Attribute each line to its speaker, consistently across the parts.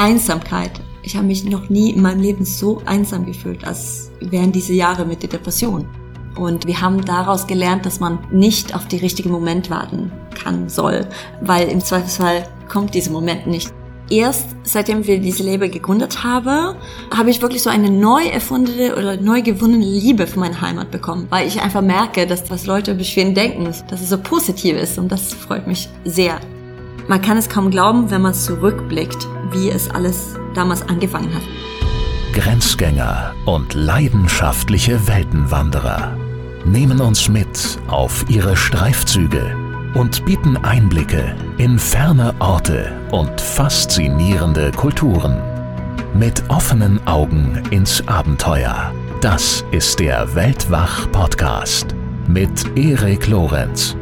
Speaker 1: Einsamkeit. Ich habe mich noch nie in meinem Leben so einsam gefühlt als während diese Jahre mit der Depression. Und wir haben daraus gelernt, dass man nicht auf den richtigen Moment warten kann, soll, weil im Zweifelsfall kommt dieser Moment nicht. Erst seitdem wir diese Label gegründet haben, habe ich wirklich so eine neu erfundene oder neu gewonnene Liebe für meine Heimat bekommen, weil ich einfach merke, dass was Leute über Schweden denken, dass es so positiv ist und das freut mich sehr. Man kann es kaum glauben, wenn man zurückblickt, wie es alles damals angefangen hat.
Speaker 2: Grenzgänger und leidenschaftliche Weltenwanderer nehmen uns mit auf ihre Streifzüge und bieten Einblicke in ferne Orte und faszinierende Kulturen. Mit offenen Augen ins Abenteuer. Das ist der Weltwach-Podcast mit Erik Lorenz.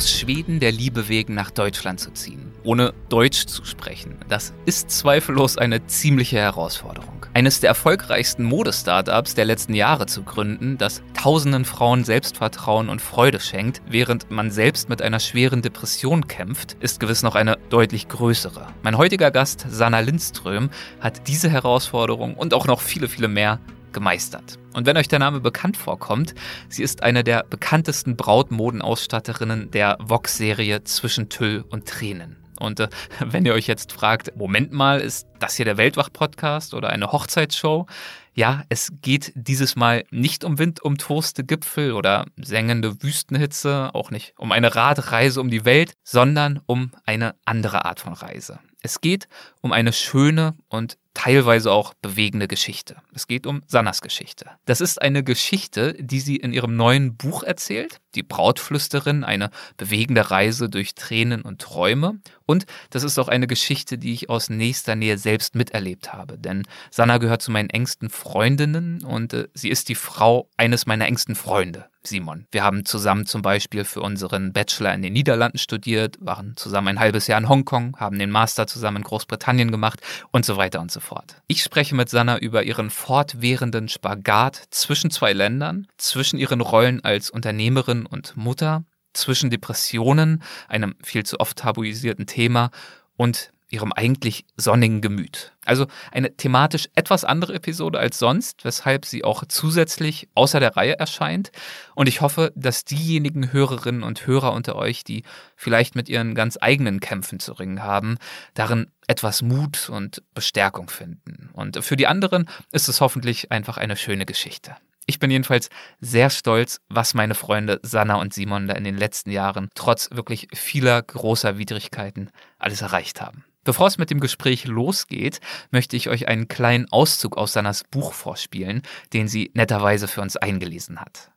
Speaker 3: Aus Schweden der Liebe wegen nach Deutschland zu ziehen, ohne Deutsch zu sprechen, das ist zweifellos eine ziemliche Herausforderung. Eines der erfolgreichsten Modestartups der letzten Jahre zu gründen, das tausenden Frauen Selbstvertrauen und Freude schenkt, während man selbst mit einer schweren Depression kämpft, ist gewiss noch eine deutlich größere. Mein heutiger Gast, Sanna Lindström, hat diese Herausforderung und auch noch viele, viele mehr gemeistert. Und wenn euch der Name bekannt vorkommt, sie ist eine der bekanntesten Brautmodenausstatterinnen der Vox-Serie Zwischen Tüll und Tränen. Und äh, wenn ihr euch jetzt fragt, Moment mal, ist das hier der Weltwach-Podcast oder eine Hochzeitsshow? Ja, es geht dieses Mal nicht um windumtoste Gipfel oder sengende Wüstenhitze, auch nicht um eine Radreise um die Welt, sondern um eine andere Art von Reise. Es geht um eine schöne und teilweise auch bewegende Geschichte. Es geht um Sannas Geschichte. Das ist eine Geschichte, die sie in ihrem neuen Buch erzählt, Die Brautflüsterin, eine bewegende Reise durch Tränen und Träume. Und das ist auch eine Geschichte, die ich aus nächster Nähe selbst miterlebt habe. Denn Sanna gehört zu meinen engsten Freundinnen und äh, sie ist die Frau eines meiner engsten Freunde. Simon. Wir haben zusammen zum Beispiel für unseren Bachelor in den Niederlanden studiert, waren zusammen ein halbes Jahr in Hongkong, haben den Master zusammen in Großbritannien gemacht und so weiter und so fort. Ich spreche mit Sanna über ihren fortwährenden Spagat zwischen zwei Ländern, zwischen ihren Rollen als Unternehmerin und Mutter, zwischen Depressionen, einem viel zu oft tabuisierten Thema, und ihrem eigentlich sonnigen Gemüt. Also eine thematisch etwas andere Episode als sonst, weshalb sie auch zusätzlich außer der Reihe erscheint. Und ich hoffe, dass diejenigen Hörerinnen und Hörer unter euch, die vielleicht mit ihren ganz eigenen Kämpfen zu ringen haben, darin etwas Mut und Bestärkung finden. Und für die anderen ist es hoffentlich einfach eine schöne Geschichte. Ich bin jedenfalls sehr stolz, was meine Freunde Sanna und Simon da in den letzten Jahren trotz wirklich vieler großer Widrigkeiten alles erreicht haben. Bevor es mit dem Gespräch losgeht, möchte ich euch einen kleinen Auszug aus Sannas Buch vorspielen, den sie netterweise für uns eingelesen hat.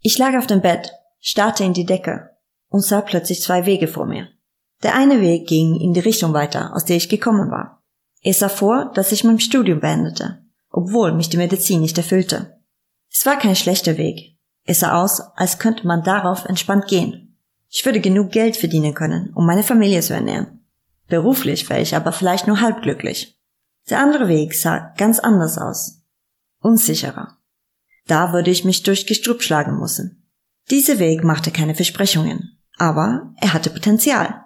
Speaker 1: Ich lag auf dem Bett, starrte in die Decke und sah plötzlich zwei Wege vor mir. Der eine Weg ging in die Richtung weiter, aus der ich gekommen war. Es sah vor, dass ich mein Studium beendete, obwohl mich die Medizin nicht erfüllte. Es war kein schlechter Weg. Es sah aus, als könnte man darauf entspannt gehen. Ich würde genug Geld verdienen können, um meine Familie zu ernähren. Beruflich wäre ich aber vielleicht nur halb glücklich. Der andere Weg sah ganz anders aus. Unsicherer. Da würde ich mich durch Gestrüpp schlagen müssen. Dieser Weg machte keine Versprechungen, aber er hatte Potenzial.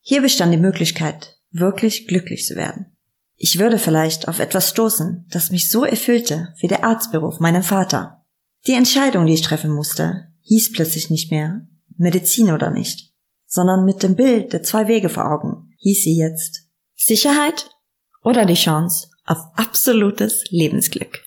Speaker 1: Hier bestand die Möglichkeit, wirklich glücklich zu werden. Ich würde vielleicht auf etwas stoßen, das mich so erfüllte wie der Arztberuf meinem Vater. Die Entscheidung, die ich treffen musste, hieß plötzlich nicht mehr Medizin oder nicht, sondern mit dem Bild der zwei Wege vor Augen hieß sie jetzt Sicherheit oder die Chance auf absolutes Lebensglück.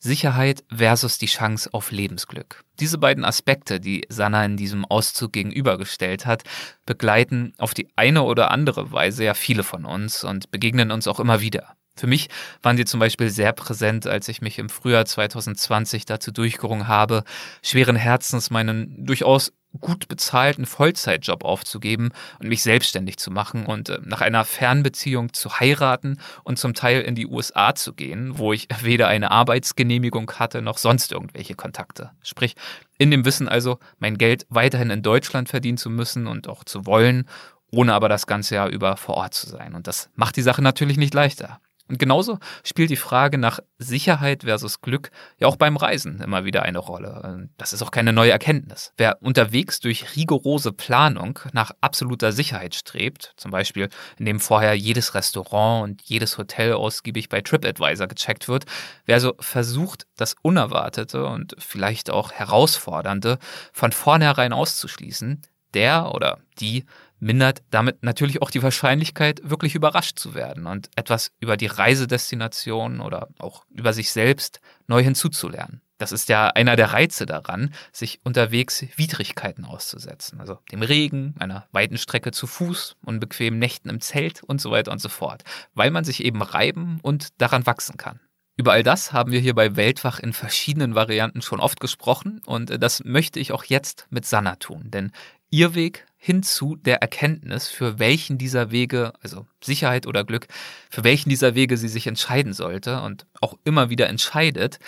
Speaker 3: Sicherheit versus die Chance auf Lebensglück. Diese beiden Aspekte, die Sanna in diesem Auszug gegenübergestellt hat, begleiten auf die eine oder andere Weise ja viele von uns und begegnen uns auch immer wieder. Für mich waren die zum Beispiel sehr präsent, als ich mich im Frühjahr 2020 dazu durchgerungen habe, schweren Herzens meinen durchaus gut bezahlten Vollzeitjob aufzugeben und mich selbstständig zu machen und äh, nach einer Fernbeziehung zu heiraten und zum Teil in die USA zu gehen, wo ich weder eine Arbeitsgenehmigung hatte noch sonst irgendwelche Kontakte. Sprich, in dem Wissen also, mein Geld weiterhin in Deutschland verdienen zu müssen und auch zu wollen, ohne aber das ganze Jahr über vor Ort zu sein. Und das macht die Sache natürlich nicht leichter. Und genauso spielt die Frage nach Sicherheit versus Glück ja auch beim Reisen immer wieder eine Rolle. Das ist auch keine neue Erkenntnis. Wer unterwegs durch rigorose Planung nach absoluter Sicherheit strebt, zum Beispiel indem vorher jedes Restaurant und jedes Hotel ausgiebig bei TripAdvisor gecheckt wird, wer also versucht, das Unerwartete und vielleicht auch Herausfordernde von vornherein auszuschließen, der oder die mindert damit natürlich auch die Wahrscheinlichkeit, wirklich überrascht zu werden und etwas über die Reisedestination oder auch über sich selbst neu hinzuzulernen. Das ist ja einer der Reize daran, sich unterwegs Widrigkeiten auszusetzen. Also dem Regen, einer weiten Strecke zu Fuß, unbequemen Nächten im Zelt und so weiter und so fort. Weil man sich eben reiben und daran wachsen kann. Über all das haben wir hier bei Weltwach in verschiedenen Varianten schon oft gesprochen und das möchte ich auch jetzt mit Sanna tun, denn ihr Weg hin zu der Erkenntnis, für welchen dieser Wege, also Sicherheit oder Glück, für welchen dieser Wege sie sich entscheiden sollte und auch immer wieder entscheidet,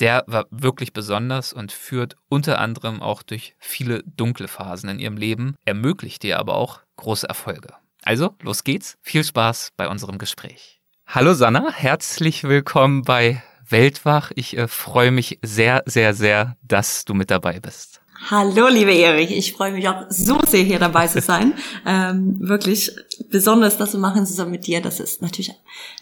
Speaker 3: der war wirklich besonders und führt unter anderem auch durch viele dunkle Phasen in ihrem Leben, ermöglicht ihr aber auch große Erfolge. Also, los geht's. Viel Spaß bei unserem Gespräch. Hallo Sanna, herzlich willkommen bei Weltwach. Ich äh, freue mich sehr, sehr, sehr, dass du mit dabei bist.
Speaker 1: Hallo, liebe Erich. Ich freue mich auch so sehr, hier dabei zu sein. ähm, wirklich besonders, das zu machen zusammen mit dir. Das ist natürlich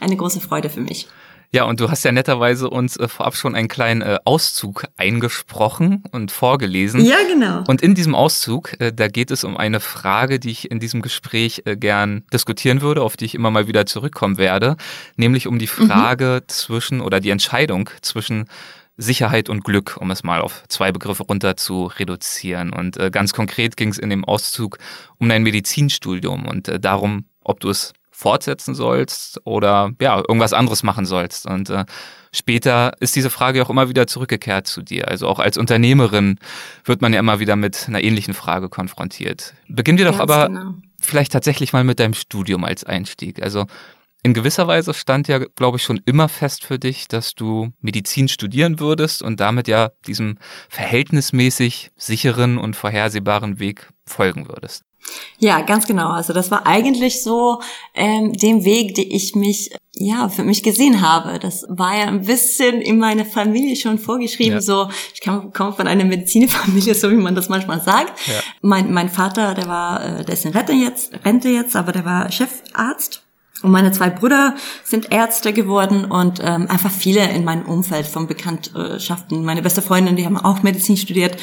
Speaker 1: eine große Freude für mich.
Speaker 3: Ja, und du hast ja netterweise uns äh, vorab schon einen kleinen äh, Auszug eingesprochen und vorgelesen.
Speaker 1: Ja, genau.
Speaker 3: Und in diesem Auszug, äh, da geht es um eine Frage, die ich in diesem Gespräch äh, gern diskutieren würde, auf die ich immer mal wieder zurückkommen werde, nämlich um die mhm. Frage mhm. zwischen oder die Entscheidung zwischen Sicherheit und Glück, um es mal auf zwei Begriffe runter zu reduzieren. Und äh, ganz konkret ging es in dem Auszug um dein Medizinstudium und äh, darum, ob du es fortsetzen sollst oder ja, irgendwas anderes machen sollst. Und äh, später ist diese Frage auch immer wieder zurückgekehrt zu dir. Also auch als Unternehmerin wird man ja immer wieder mit einer ähnlichen Frage konfrontiert. Beginnen wir doch Ganz aber genau. vielleicht tatsächlich mal mit deinem Studium als Einstieg. Also in gewisser Weise stand ja, glaube ich, schon immer fest für dich, dass du Medizin studieren würdest und damit ja diesem verhältnismäßig sicheren und vorhersehbaren Weg folgen würdest.
Speaker 1: Ja, ganz genau. Also das war eigentlich so ähm, dem Weg, den ich mich ja für mich gesehen habe. Das war ja ein bisschen in meine Familie schon vorgeschrieben. Ja. So, ich komme von einer Medizinerfamilie, so wie man das manchmal sagt. Ja. Mein, mein Vater, der war, äh, der ist in Rente jetzt, Rente jetzt, aber der war Chefarzt und meine zwei Brüder sind Ärzte geworden und ähm, einfach viele in meinem Umfeld von Bekanntschaften. Meine beste Freundin, die haben auch Medizin studiert.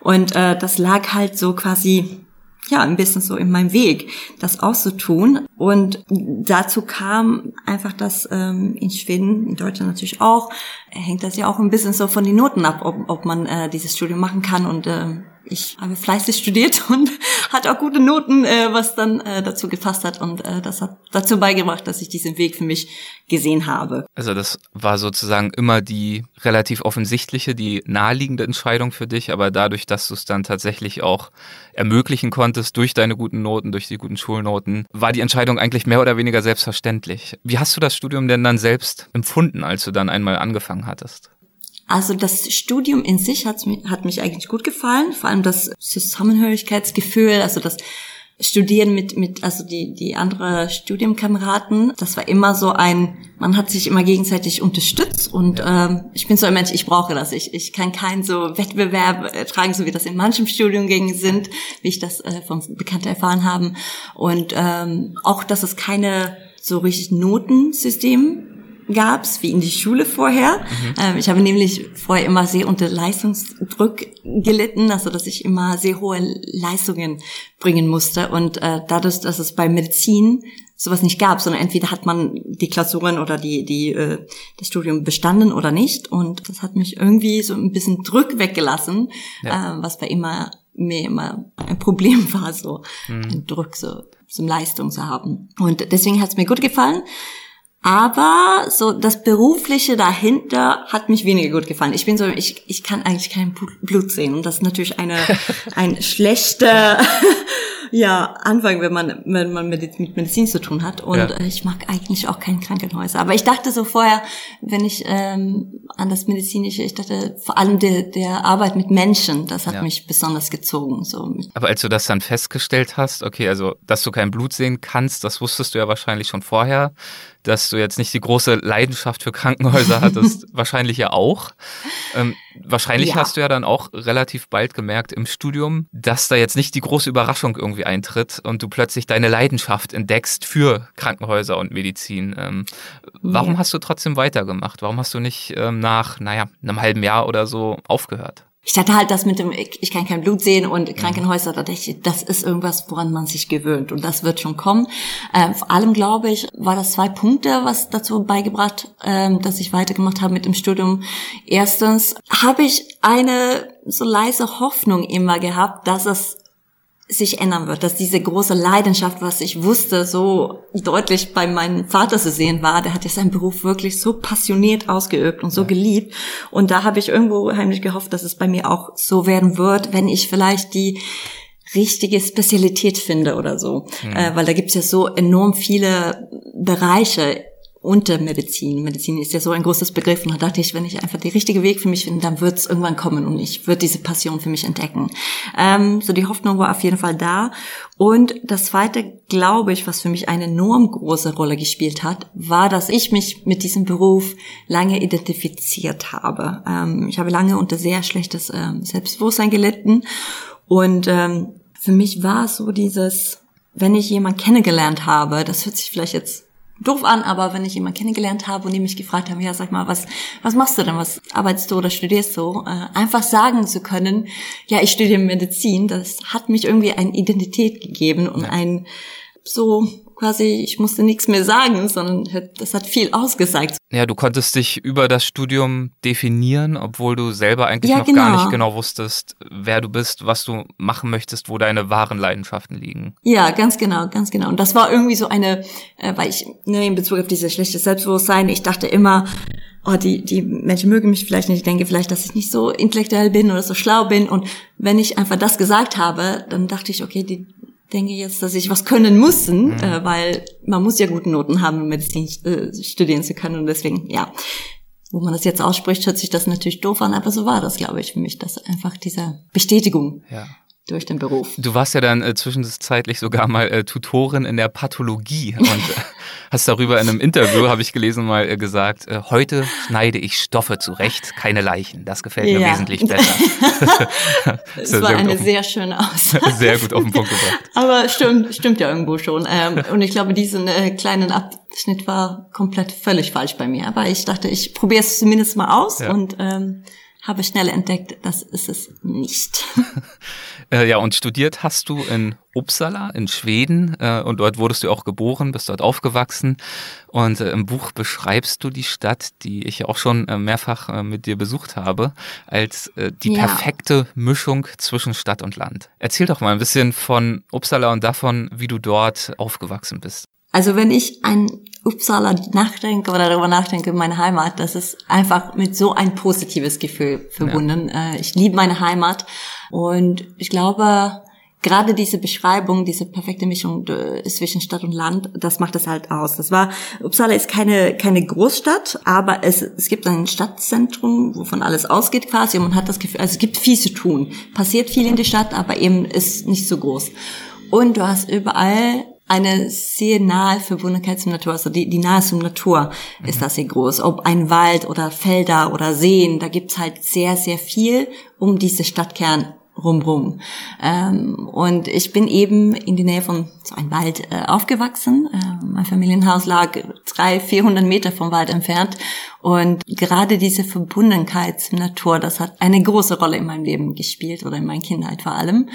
Speaker 1: Und äh, das lag halt so quasi, ja, ein bisschen so in meinem Weg, das auszutun. Und dazu kam einfach, dass ähm, in Schweden, in Deutschland natürlich auch, hängt das ja auch ein bisschen so von den Noten ab, ob, ob man äh, dieses Studium machen kann. Und äh, ich habe fleißig studiert und hatte auch gute Noten, äh, was dann äh, dazu gefasst hat und äh, das hat dazu beigebracht, dass ich diesen Weg für mich gesehen habe.
Speaker 3: Also das war sozusagen immer die relativ offensichtliche, die naheliegende Entscheidung für dich, aber dadurch, dass du es dann tatsächlich auch ermöglichen konntest durch deine guten Noten, durch die guten Schulnoten, war die Entscheidung eigentlich mehr oder weniger selbstverständlich. Wie hast du das Studium denn dann selbst empfunden, als du dann einmal angefangen hattest?
Speaker 1: Also das Studium in sich hat, hat mich eigentlich gut gefallen, vor allem das Zusammenhörigkeitsgefühl, also das Studieren mit, mit, also die, die andere Studienkameraden, das war immer so ein, man hat sich immer gegenseitig unterstützt und ja. ähm, ich bin so ein Mensch, ich brauche das. Ich, ich kann keinen so Wettbewerb äh, tragen, so wie das in manchen Studiengängen sind, wie ich das äh, von Bekannten erfahren haben. Und ähm, auch, dass es keine so richtig Notensystem gab's wie in die Schule vorher. Mhm. Ähm, ich habe nämlich vorher immer sehr unter Leistungsdruck gelitten, also dass ich immer sehr hohe Leistungen bringen musste. Und äh, dadurch, dass es bei Medizin sowas nicht gab, sondern entweder hat man die Klausuren oder die, die, äh, das Studium bestanden oder nicht. Und das hat mich irgendwie so ein bisschen Druck weggelassen, ja. äh, was bei immer mir immer ein Problem war, so mhm. Druck, so, so eine Leistung zu haben. Und deswegen hat es mir gut gefallen. Aber so das Berufliche dahinter hat mich weniger gut gefallen. Ich bin so, ich, ich kann eigentlich kein Blut sehen. Und das ist natürlich eine, ein schlechter ja, Anfang, wenn man, wenn man mit, mit Medizin zu tun hat. Und ja. ich mag eigentlich auch keine Krankenhäuser. Aber ich dachte so vorher, wenn ich ähm, an das Medizinische, ich dachte vor allem der, der Arbeit mit Menschen, das hat ja. mich besonders gezogen. So.
Speaker 3: Aber als du das dann festgestellt hast, okay, also dass du kein Blut sehen kannst, das wusstest du ja wahrscheinlich schon vorher dass du jetzt nicht die große Leidenschaft für Krankenhäuser hattest, wahrscheinlich ja auch. Ähm, wahrscheinlich ja. hast du ja dann auch relativ bald gemerkt im Studium, dass da jetzt nicht die große Überraschung irgendwie eintritt und du plötzlich deine Leidenschaft entdeckst für Krankenhäuser und Medizin. Ähm, warum ja. hast du trotzdem weitergemacht? Warum hast du nicht ähm, nach, naja, einem halben Jahr oder so aufgehört?
Speaker 1: Ich dachte halt, das mit dem, ich kann kein Blut sehen und Krankenhäuser, da dachte ich, das ist irgendwas, woran man sich gewöhnt und das wird schon kommen. Ähm, vor allem, glaube ich, war das zwei Punkte, was dazu beigebracht, ähm, dass ich weitergemacht habe mit dem Studium. Erstens habe ich eine so leise Hoffnung immer gehabt, dass es sich ändern wird, dass diese große Leidenschaft, was ich wusste, so deutlich bei meinem Vater zu sehen war, der hat ja seinen Beruf wirklich so passioniert ausgeübt und so ja. geliebt. Und da habe ich irgendwo heimlich gehofft, dass es bei mir auch so werden wird, wenn ich vielleicht die richtige Spezialität finde oder so. Mhm. Äh, weil da gibt's ja so enorm viele Bereiche unter Medizin. Medizin ist ja so ein großes Begriff und da dachte ich, wenn ich einfach den richtigen Weg für mich finde, dann wird es irgendwann kommen und ich würde diese Passion für mich entdecken. Ähm, so die Hoffnung war auf jeden Fall da. Und das zweite, glaube ich, was für mich eine enorm große Rolle gespielt hat, war, dass ich mich mit diesem Beruf lange identifiziert habe. Ähm, ich habe lange unter sehr schlechtes ähm, Selbstbewusstsein gelitten und ähm, für mich war es so dieses, wenn ich jemanden kennengelernt habe, das hört sich vielleicht jetzt doof an, aber wenn ich jemanden kennengelernt habe und die mich gefragt haben, ja, sag mal, was, was machst du denn, was arbeitest du oder studierst du, äh, einfach sagen zu können, ja, ich studiere Medizin, das hat mich irgendwie eine Identität gegeben und ja. ein so quasi, ich musste nichts mehr sagen, sondern das hat viel ausgesagt.
Speaker 3: Ja, du konntest dich über das Studium definieren, obwohl du selber eigentlich ja, noch genau. gar nicht genau wusstest, wer du bist, was du machen möchtest, wo deine wahren Leidenschaften liegen.
Speaker 1: Ja, ganz genau, ganz genau. Und das war irgendwie so eine, äh, weil ich ne, in Bezug auf dieses schlechte Selbstbewusstsein, ich dachte immer, oh, die, die Menschen mögen mich vielleicht nicht. Ich denke vielleicht, dass ich nicht so intellektuell bin oder so schlau bin. Und wenn ich einfach das gesagt habe, dann dachte ich, okay, die denke jetzt, dass ich was können müssen, mhm. äh, weil man muss ja gute Noten haben, um Medizin äh, studieren zu können. Und deswegen, ja, wo man das jetzt ausspricht, hört sich das natürlich doof an, aber so war das, glaube ich, für mich, dass einfach diese Bestätigung ja durch den Beruf.
Speaker 3: Du warst ja dann äh, zwischenzeitlich sogar mal äh, Tutorin in der Pathologie und äh, hast darüber in einem Interview, habe ich gelesen, mal äh, gesagt, äh, heute schneide ich Stoffe zurecht, keine Leichen. Das gefällt mir ja. wesentlich besser.
Speaker 1: das war sehr eine sehr schöne Aussage.
Speaker 3: Sehr gut auf den Punkt gebracht.
Speaker 1: Aber stimmt, stimmt ja irgendwo schon. Ähm, und ich glaube, diesen äh, kleinen Abschnitt war komplett völlig falsch bei mir. Aber ich dachte, ich probiere es zumindest mal aus ja. und ähm, habe schnell entdeckt, das ist es nicht.
Speaker 3: Äh, ja, und studiert hast du in Uppsala in Schweden äh, und dort wurdest du auch geboren, bist dort aufgewachsen und äh, im Buch beschreibst du die Stadt, die ich auch schon äh, mehrfach äh, mit dir besucht habe, als äh, die ja. perfekte Mischung zwischen Stadt und Land. Erzähl doch mal ein bisschen von Uppsala und davon, wie du dort aufgewachsen bist.
Speaker 1: Also wenn ich an Uppsala nachdenke oder darüber nachdenke, meine Heimat, das ist einfach mit so ein positives Gefühl verbunden. Ja. Äh, ich liebe meine Heimat und ich glaube, gerade diese Beschreibung, diese perfekte Mischung äh, zwischen Stadt und Land, das macht das halt aus. Das war, Uppsala ist keine, keine Großstadt, aber es, es gibt ein Stadtzentrum, wovon alles ausgeht quasi und man hat das Gefühl, also es gibt viel zu tun. Passiert viel in der Stadt, aber eben ist nicht so groß. Und du hast überall eine sehr nahe Verbundenheit zum Natur, also die, die Nahe zum Natur mhm. ist das sehr groß. Ob ein Wald oder Felder oder Seen, da gibt's halt sehr, sehr viel um diese Stadtkern rumrum. Ähm, und ich bin eben in der Nähe von so einem Wald äh, aufgewachsen. Äh, mein Familienhaus lag drei, vierhundert Meter vom Wald entfernt. Und gerade diese Verbundenheit zur Natur, das hat eine große Rolle in meinem Leben gespielt oder in meiner Kindheit vor allem.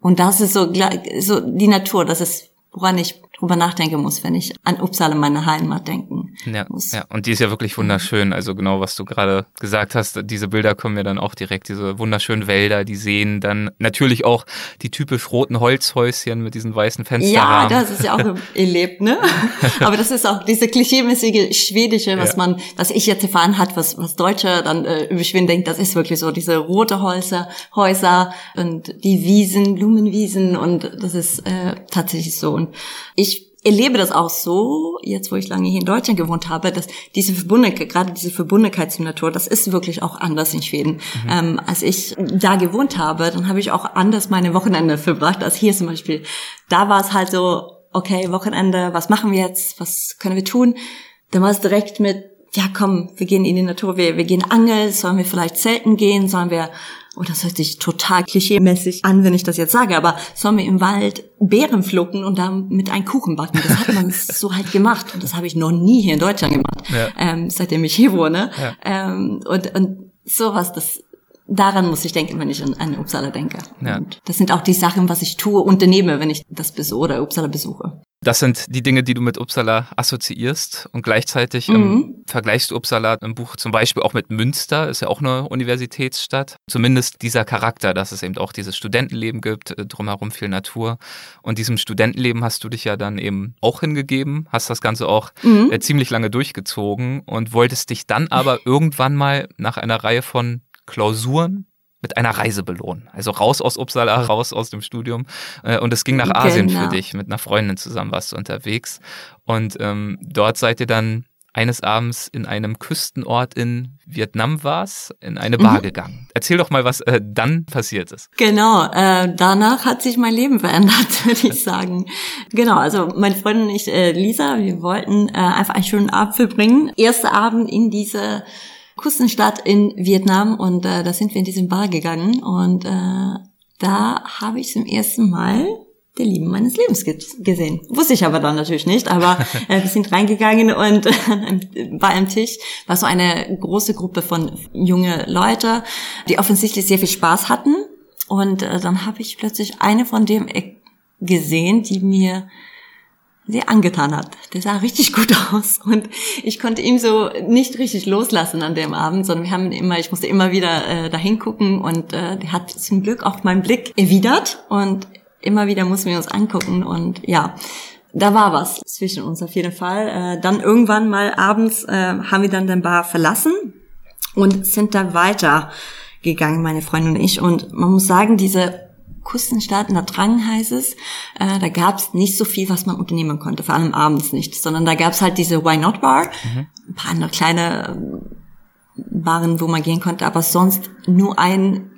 Speaker 1: Und das ist so, so die Natur, das ist woran ich drüber nachdenken muss, wenn ich an Uppsala, meine Heimat, denken
Speaker 3: ja,
Speaker 1: muss.
Speaker 3: Ja, und die ist ja wirklich wunderschön. Also genau, was du gerade gesagt hast, diese Bilder kommen mir dann auch direkt, diese wunderschönen Wälder, die sehen dann natürlich auch die typisch roten Holzhäuschen mit diesen weißen Fenstern.
Speaker 1: Ja, das ist ja auch erlebt, ne? Aber das ist auch diese klischeemäßige Schwedische, was ja. man, was ich jetzt erfahren hat, was, was Deutsche dann äh, über Schweden denkt, das ist wirklich so, diese rote Häuser, Häuser und die Wiesen, Blumenwiesen und das ist äh, tatsächlich so. Und ich erlebe das auch so, jetzt wo ich lange hier in Deutschland gewohnt habe, dass diese Verbundenheit, gerade diese Verbundenheit zum Natur, das ist wirklich auch anders in Schweden. Mhm. Ähm, als ich da gewohnt habe, dann habe ich auch anders meine Wochenende verbracht als hier zum Beispiel. Da war es halt so, okay, Wochenende, was machen wir jetzt, was können wir tun? damals direkt mit, ja komm, wir gehen in die Natur, wir, wir gehen angeln, sollen wir vielleicht zelten gehen, sollen wir, oh, das hört sich total klischeemäßig an, wenn ich das jetzt sage, aber wir im Wald Beeren pflücken und damit einen Kuchen backen? Das hat man so halt gemacht und das habe ich noch nie hier in Deutschland gemacht, ja. ähm, seitdem ich hier wohne. Ja. Ähm, und, und sowas, das daran muss ich denken, wenn ich an, an Uppsala denke. Ja. Und das sind auch die Sachen, was ich tue, unternehme, wenn ich das besuche oder Uppsala besuche.
Speaker 3: Das sind die Dinge, die du mit Uppsala assoziierst und gleichzeitig ähm, mhm. vergleichst du Uppsala im Buch zum Beispiel auch mit Münster, ist ja auch eine Universitätsstadt. Zumindest dieser Charakter, dass es eben auch dieses Studentenleben gibt, äh, drumherum viel Natur. Und diesem Studentenleben hast du dich ja dann eben auch hingegeben, hast das Ganze auch mhm. äh, ziemlich lange durchgezogen und wolltest dich dann aber irgendwann mal nach einer Reihe von Klausuren mit einer Reise belohnen. Also raus aus Uppsala, raus aus dem Studium. Äh, und es ging nach Asien genau. für dich. Mit einer Freundin zusammen warst du unterwegs. Und ähm, dort seid ihr dann eines Abends in einem Küstenort in Vietnam war's, in eine Bar mhm. gegangen. Erzähl doch mal, was äh, dann passiert ist.
Speaker 1: Genau, äh, danach hat sich mein Leben verändert, würde ich sagen. Genau, also meine Freundin und ich, äh, Lisa, wir wollten äh, einfach einen schönen Abend verbringen. Erster Abend in diese Küstenstadt in Vietnam und äh, da sind wir in diesem Bar gegangen und äh, da habe ich zum ersten Mal der Liebe meines Lebens gesehen. Wusste ich aber dann natürlich nicht, aber äh, wir sind reingegangen und äh, bei einem Tisch war so eine große Gruppe von junge Leute, die offensichtlich sehr viel Spaß hatten und äh, dann habe ich plötzlich eine von dem gesehen, die mir sehr angetan hat. Der sah richtig gut aus und ich konnte ihn so nicht richtig loslassen an dem Abend, sondern wir haben immer, ich musste immer wieder äh, dahin gucken und äh, der hat zum Glück auch meinen Blick erwidert und immer wieder mussten wir uns angucken und ja, da war was zwischen uns auf jeden Fall. Äh, dann irgendwann mal abends äh, haben wir dann den Bar verlassen und sind da weiter gegangen, meine Freundin und ich. Und man muss sagen, diese Küstenstadt, da Drang heißt es, äh, da gab es nicht so viel, was man unternehmen konnte, vor allem abends nicht, sondern da gab es halt diese Why Not Bar, mhm. ein paar andere kleine ähm, Baren, wo man gehen konnte, aber sonst nur ein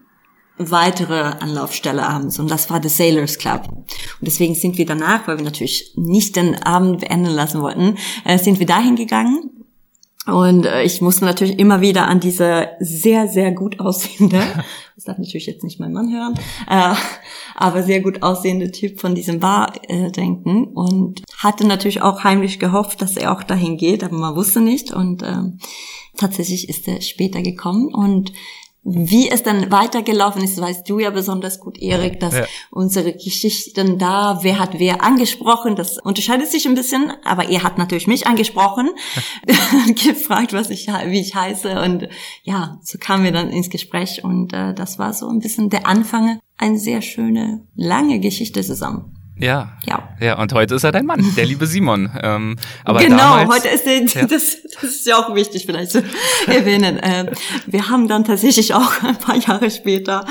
Speaker 1: weitere Anlaufstelle abends und das war der Sailors Club. Und deswegen sind wir danach, weil wir natürlich nicht den Abend beenden lassen wollten, äh, sind wir dahin gegangen und äh, ich musste natürlich immer wieder an diese sehr, sehr gut aussehende, das darf natürlich jetzt nicht mein Mann hören, äh, aber sehr gut aussehende Typ von diesem Bar äh, denken. Und hatte natürlich auch heimlich gehofft, dass er auch dahin geht, aber man wusste nicht. Und äh, tatsächlich ist er später gekommen. Und wie es dann weitergelaufen ist, weißt du ja besonders gut, Erik, dass ja. unsere Geschichten da, wer hat wer angesprochen, das unterscheidet sich ein bisschen, aber er hat natürlich mich angesprochen, gefragt, was ich, wie ich heiße und ja, so kamen wir dann ins Gespräch und äh, das war so ein bisschen der Anfang, eine sehr schöne, lange Geschichte zusammen.
Speaker 3: Ja. Ja. Ja, und heute ist er dein Mann, der liebe Simon. Ähm, aber
Speaker 1: genau,
Speaker 3: damals,
Speaker 1: heute ist er, ja. das, das ist ja auch wichtig vielleicht zu erwähnen. Äh, wir haben dann tatsächlich auch ein paar Jahre später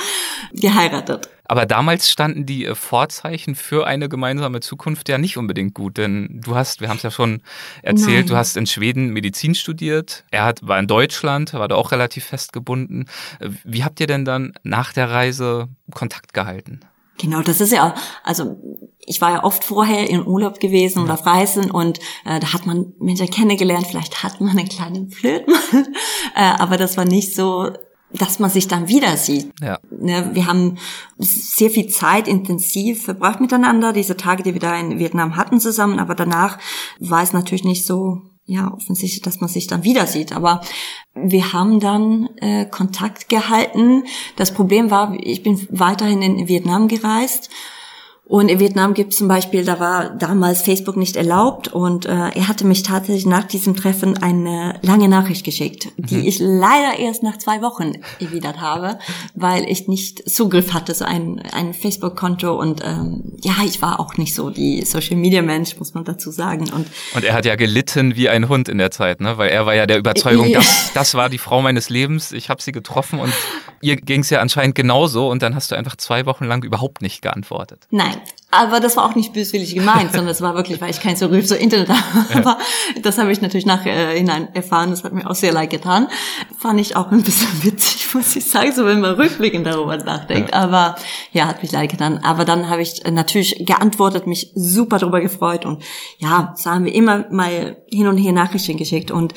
Speaker 1: geheiratet.
Speaker 3: Aber damals standen die äh, Vorzeichen für eine gemeinsame Zukunft ja nicht unbedingt gut, denn du hast, wir haben es ja schon erzählt, Nein. du hast in Schweden Medizin studiert, er hat, war in Deutschland, war da auch relativ festgebunden. Äh, wie habt ihr denn dann nach der Reise Kontakt gehalten?
Speaker 1: Genau, das ist ja, also ich war ja oft vorher in Urlaub gewesen oder auf Reisen und äh, da hat man Menschen kennengelernt, vielleicht hat man einen kleinen Flöten, äh, aber das war nicht so, dass man sich dann wieder sieht. Ja. Ne, wir haben sehr viel Zeit intensiv verbracht miteinander, diese Tage, die wir da in Vietnam hatten zusammen, aber danach war es natürlich nicht so ja, offensichtlich, dass man sich dann wieder sieht. Aber wir haben dann äh, Kontakt gehalten. Das Problem war, ich bin weiterhin in Vietnam gereist und in Vietnam gibt es zum Beispiel, da war damals Facebook nicht erlaubt und äh, er hatte mich tatsächlich nach diesem Treffen eine lange Nachricht geschickt, die mhm. ich leider erst nach zwei Wochen erwidert habe, weil ich nicht Zugriff hatte, so ein, ein Facebook-Konto und ähm, ja, ich war auch nicht so die Social-Media-Mensch, muss man dazu sagen. Und,
Speaker 3: und er hat ja gelitten wie ein Hund in der Zeit, ne? weil er war ja der Überzeugung, das, das war die Frau meines Lebens, ich habe sie getroffen und ihr ging es ja anscheinend genauso und dann hast du einfach zwei Wochen lang überhaupt nicht geantwortet.
Speaker 1: Nein, nein. Aber das war auch nicht böswillig gemeint, sondern es war wirklich, weil ich kein Zugriff zu Internet habe. Ja. Aber das habe ich natürlich nachhinein äh, erfahren. Das hat mir auch sehr leid getan. Fand ich auch ein bisschen witzig, muss ich sagen, so wenn man rückblickend darüber nachdenkt. Ja. Aber ja, hat mich leid getan. Aber dann habe ich natürlich geantwortet, mich super darüber gefreut. Und ja, so haben wir immer mal hin und her Nachrichten geschickt. Und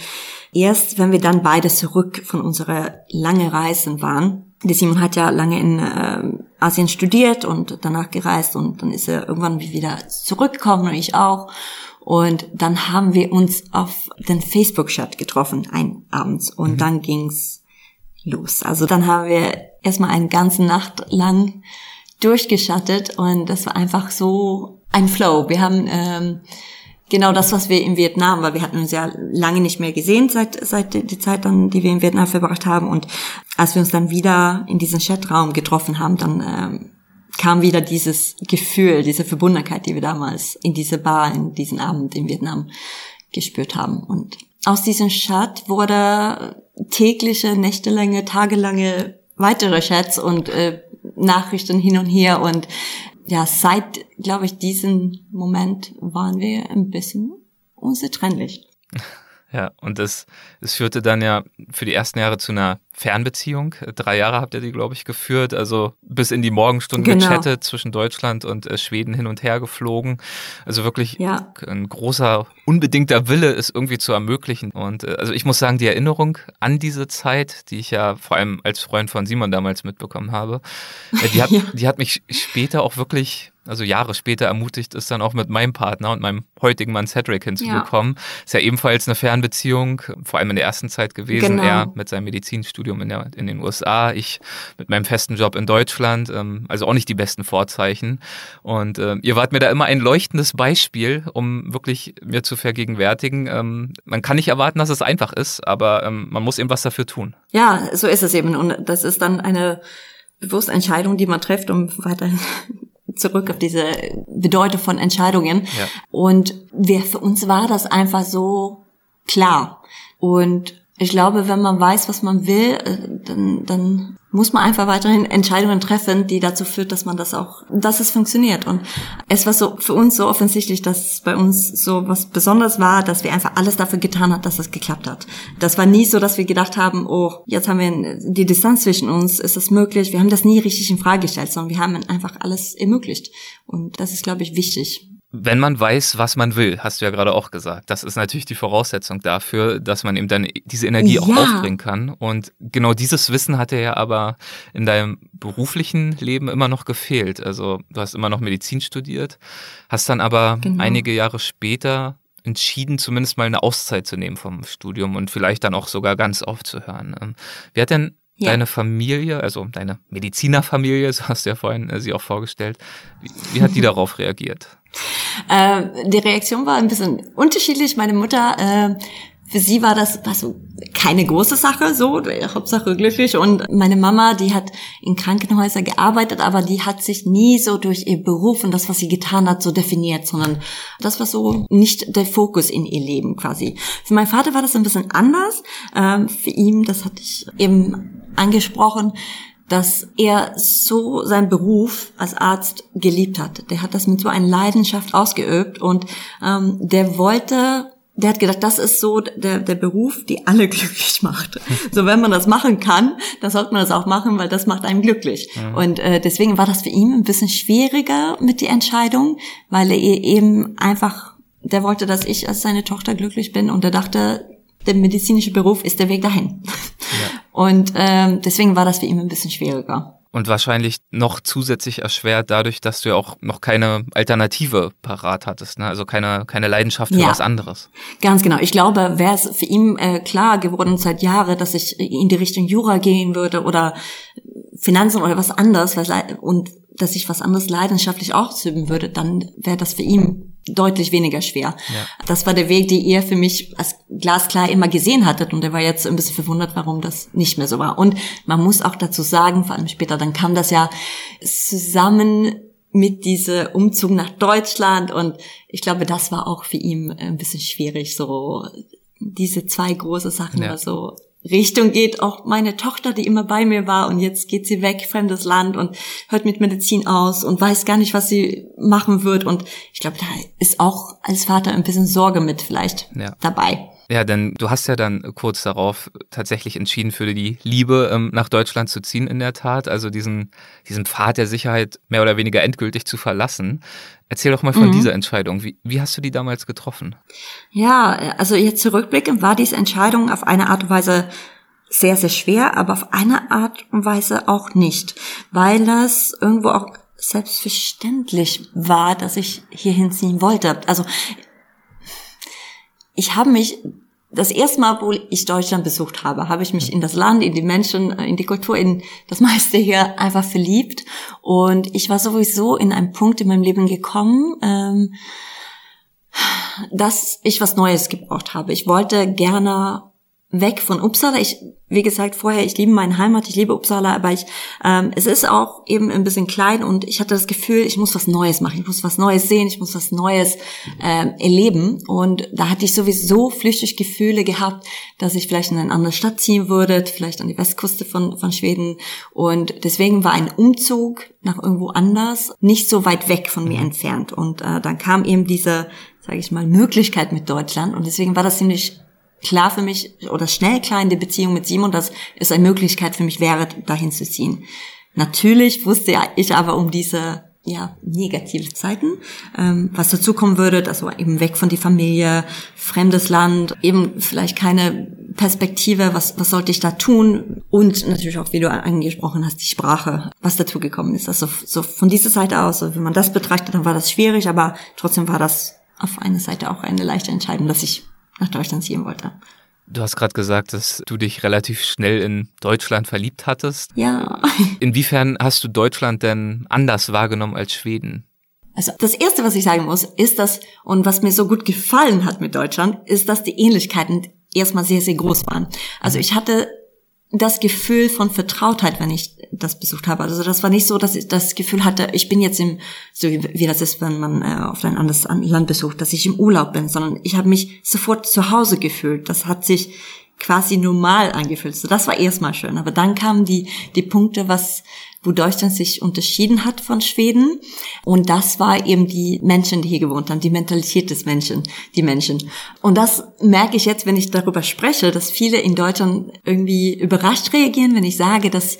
Speaker 1: erst, wenn wir dann beide zurück von unserer langen Reisen waren, der Simon hat ja lange in äh, Asien studiert und danach gereist und dann ist er irgendwann wieder zurückgekommen und ich auch. Und dann haben wir uns auf den Facebook-Chat getroffen, ein abends. Und mhm. dann ging's los. Also dann haben wir erstmal eine ganze Nacht lang durchgeschattet und das war einfach so ein Flow. Wir haben ähm, genau das, was wir in Vietnam, weil wir hatten uns ja lange nicht mehr gesehen seit, seit die Zeit dann, die wir in Vietnam verbracht haben. Und als wir uns dann wieder in diesen Chatraum getroffen haben, dann ähm, kam wieder dieses Gefühl, diese Verbundenheit, die wir damals in diese Bar, in diesen Abend in Vietnam gespürt haben. Und aus diesem Chat wurde tägliche, nächtelange, tagelange weitere Chats und äh, Nachrichten hin und her und ja, seit, glaube ich, diesem Moment waren wir ein bisschen unzertrennlich.
Speaker 3: Ja, und das, das führte dann ja für die ersten Jahre zu einer Fernbeziehung. Drei Jahre habt ihr die, glaube ich, geführt. Also bis in die Morgenstunden genau. gechattet, zwischen Deutschland und äh, Schweden hin und her geflogen. Also wirklich ja. ein großer, unbedingter Wille, es irgendwie zu ermöglichen. Und äh, also ich muss sagen, die Erinnerung an diese Zeit, die ich ja vor allem als Freund von Simon damals mitbekommen habe, äh, die, hat, ja. die hat mich später auch wirklich also Jahre später ermutigt ist, dann auch mit meinem Partner und meinem heutigen Mann Cedric hinzubekommen. Ja. Ist ja ebenfalls eine Fernbeziehung, vor allem in der ersten Zeit gewesen. Genau. Er mit seinem Medizinstudium in, der, in den USA, ich mit meinem festen Job in Deutschland. Ähm, also auch nicht die besten Vorzeichen. Und äh, ihr wart mir da immer ein leuchtendes Beispiel, um wirklich mir zu vergegenwärtigen. Ähm, man kann nicht erwarten, dass es einfach ist, aber ähm, man muss eben was dafür tun.
Speaker 1: Ja, so ist es eben. Und das ist dann eine bewusste Entscheidung, die man trifft, um weiterhin zurück auf diese Bedeutung von Entscheidungen. Ja. Und wir, für uns war das einfach so klar. Und ich glaube, wenn man weiß, was man will, äh, dann, dann muss man einfach weiterhin Entscheidungen treffen, die dazu führt, dass man das auch, dass es funktioniert. Und es war so für uns so offensichtlich, dass es bei uns so was Besonderes war, dass wir einfach alles dafür getan haben, dass es geklappt hat. Das war nie so, dass wir gedacht haben, oh, jetzt haben wir die Distanz zwischen uns, ist das möglich? Wir haben das nie richtig in Frage gestellt, sondern wir haben einfach alles ermöglicht. Und das ist, glaube ich, wichtig.
Speaker 3: Wenn man weiß, was man will, hast du ja gerade auch gesagt. Das ist natürlich die Voraussetzung dafür, dass man eben dann diese Energie ja. auch aufbringen kann. Und genau dieses Wissen hat dir ja aber in deinem beruflichen Leben immer noch gefehlt. Also du hast immer noch Medizin studiert, hast dann aber genau. einige Jahre später entschieden, zumindest mal eine Auszeit zu nehmen vom Studium und vielleicht dann auch sogar ganz aufzuhören. Ähm, wie hat denn ja. deine Familie, also deine Medizinerfamilie, so hast du ja vorhin äh, sie auch vorgestellt, wie, wie hat die darauf reagiert?
Speaker 1: Äh, die Reaktion war ein bisschen unterschiedlich. Meine Mutter, äh, für sie war das war so keine große Sache, so Hauptsache glücklich. Und meine Mama, die hat in Krankenhäusern gearbeitet, aber die hat sich nie so durch ihr Beruf und das, was sie getan hat, so definiert, sondern das war so nicht der Fokus in ihr Leben quasi. Für meinen Vater war das ein bisschen anders. Ähm, für ihn, das hatte ich eben angesprochen, dass er so seinen Beruf als Arzt geliebt hat. Der hat das mit so einer Leidenschaft ausgeübt und ähm, der wollte der hat gedacht, das ist so der, der Beruf, die alle glücklich macht. So, wenn man das machen kann, dann sollte man das auch machen, weil das macht einen glücklich. Mhm. Und äh, deswegen war das für ihn ein bisschen schwieriger mit der Entscheidung, weil er eben einfach, der wollte, dass ich als seine Tochter glücklich bin und er dachte, der medizinische Beruf ist der Weg dahin. Ja. Und ähm, deswegen war das für ihn ein bisschen schwieriger.
Speaker 3: Und wahrscheinlich noch zusätzlich erschwert dadurch, dass du ja auch noch keine Alternative parat hattest, ne? also keine, keine Leidenschaft für ja, was anderes.
Speaker 1: Ganz genau. Ich glaube, wäre es für ihn äh, klar geworden seit Jahren, dass ich in die Richtung Jura gehen würde oder Finanzen oder was anderes was, und dass ich was anderes leidenschaftlich ausüben würde, dann wäre das für ihn deutlich weniger schwer. Ja. Das war der Weg, den ihr für mich als glasklar immer gesehen hattet und er war jetzt ein bisschen verwundert, warum das nicht mehr so war. Und man muss auch dazu sagen, vor allem später, dann kam das ja zusammen mit diese Umzug nach Deutschland und ich glaube, das war auch für ihn ein bisschen schwierig, so diese zwei große Sachen ja. so Richtung geht auch meine Tochter, die immer bei mir war und jetzt geht sie weg, fremdes Land und hört mit Medizin aus und weiß gar nicht, was sie machen wird. Und ich glaube, da ist auch als Vater ein bisschen Sorge mit vielleicht ja. dabei.
Speaker 3: Ja, denn du hast ja dann kurz darauf tatsächlich entschieden, für die Liebe ähm, nach Deutschland zu ziehen, in der Tat. Also diesen, diesen Pfad der Sicherheit mehr oder weniger endgültig zu verlassen. Erzähl doch mal von mhm. dieser Entscheidung. Wie, wie hast du die damals getroffen?
Speaker 1: Ja, also jetzt zurückblickend war diese Entscheidung auf eine Art und Weise sehr, sehr schwer, aber auf eine Art und Weise auch nicht, weil das irgendwo auch selbstverständlich war, dass ich hier hinziehen wollte. Also ich habe mich das erste Mal, wo ich Deutschland besucht habe, habe ich mich in das Land, in die Menschen, in die Kultur, in das meiste hier einfach verliebt. Und ich war sowieso in einem Punkt in meinem Leben gekommen, ähm, dass ich was Neues gebraucht habe. Ich wollte gerne weg von Uppsala. Ich, wie gesagt, vorher, ich liebe meine Heimat, ich liebe Uppsala, aber ich, ähm, es ist auch eben ein bisschen klein und ich hatte das Gefühl, ich muss was Neues machen, ich muss was Neues sehen, ich muss was Neues ähm, erleben. Und da hatte ich sowieso flüchtig Gefühle gehabt, dass ich vielleicht in eine andere Stadt ziehen würde, vielleicht an die Westküste von, von Schweden. Und deswegen war ein Umzug nach irgendwo anders nicht so weit weg von mir mhm. entfernt. Und äh, dann kam eben diese, sage ich mal, Möglichkeit mit Deutschland. Und deswegen war das ziemlich klar für mich oder schnell klar in der Beziehung mit Simon, dass es eine Möglichkeit für mich wäre, dahin zu ziehen. Natürlich wusste ich aber um diese ja, negative Zeiten, ähm, was dazu kommen würde, also eben weg von die Familie, fremdes Land, eben vielleicht keine Perspektive, was, was sollte ich da tun? Und natürlich auch, wie du angesprochen hast, die Sprache, was dazu gekommen ist. Also so von dieser Seite aus, so, wenn man das betrachtet, dann war das schwierig, aber trotzdem war das auf einer Seite auch eine leichte Entscheidung, dass ich nach Deutschland ziehen wollte.
Speaker 3: Du hast gerade gesagt, dass du dich relativ schnell in Deutschland verliebt hattest.
Speaker 1: Ja.
Speaker 3: Inwiefern hast du Deutschland denn anders wahrgenommen als Schweden?
Speaker 1: Also das Erste, was ich sagen muss, ist das, und was mir so gut gefallen hat mit Deutschland, ist, dass die Ähnlichkeiten erstmal sehr, sehr groß waren. Also ich hatte das Gefühl von Vertrautheit, wenn ich das besucht habe. Also das war nicht so, dass ich das Gefühl hatte, ich bin jetzt im, so wie das ist, wenn man äh, auf ein anderes Land besucht, dass ich im Urlaub bin, sondern ich habe mich sofort zu Hause gefühlt. Das hat sich quasi normal angefühlt. So, das war erstmal schön. Aber dann kamen die, die Punkte, was, wo Deutschland sich unterschieden hat von Schweden. Und das war eben die Menschen, die hier gewohnt haben, die Mentalität des Menschen, die Menschen. Und das merke ich jetzt, wenn ich darüber spreche, dass viele in Deutschland irgendwie überrascht reagieren, wenn ich sage, dass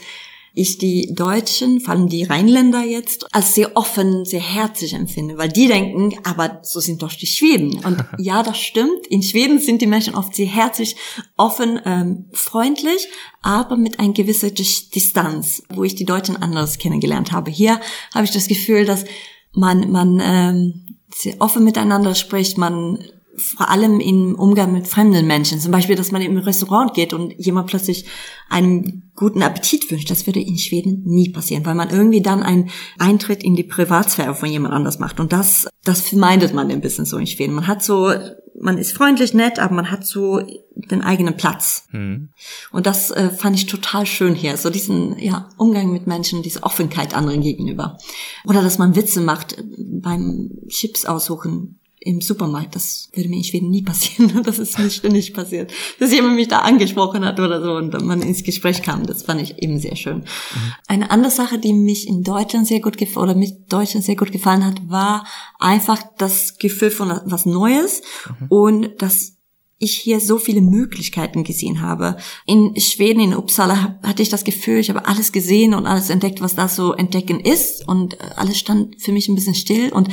Speaker 1: ich die Deutschen, vor allem die Rheinländer jetzt, als sehr offen, sehr herzlich empfinde, weil die denken, aber so sind doch die Schweden. Und ja, das stimmt. In Schweden sind die Menschen oft sehr herzlich, offen, ähm, freundlich, aber mit einer gewissen Distanz, wo ich die Deutschen anders kennengelernt habe. Hier habe ich das Gefühl, dass man, man ähm, sehr offen miteinander spricht, man vor allem im Umgang mit fremden Menschen. Zum Beispiel, dass man im Restaurant geht und jemand plötzlich einen guten Appetit wünscht. Das würde in Schweden nie passieren, weil man irgendwie dann einen Eintritt in die Privatsphäre von jemand anders macht. Und das, das vermeidet man ein bisschen so in Schweden. Man hat so, man ist freundlich, nett, aber man hat so den eigenen Platz. Mhm. Und das äh, fand ich total schön hier. So diesen, ja, Umgang mit Menschen, diese Offenheit anderen gegenüber. Oder dass man Witze macht beim Chips aussuchen im Supermarkt. Das würde mir in Schweden nie passieren. Das ist mir ständig passiert. Dass jemand mich da angesprochen hat oder so und man ins Gespräch kam. Das fand ich eben sehr schön. Mhm. Eine andere Sache, die mich in Deutschland sehr gut gefallen oder mich Deutschland sehr gut gefallen hat, war einfach das Gefühl von was Neues mhm. und dass ich hier so viele Möglichkeiten gesehen habe. In Schweden, in Uppsala, hatte ich das Gefühl, ich habe alles gesehen und alles entdeckt, was da so entdecken ist. Und alles stand für mich ein bisschen still. Und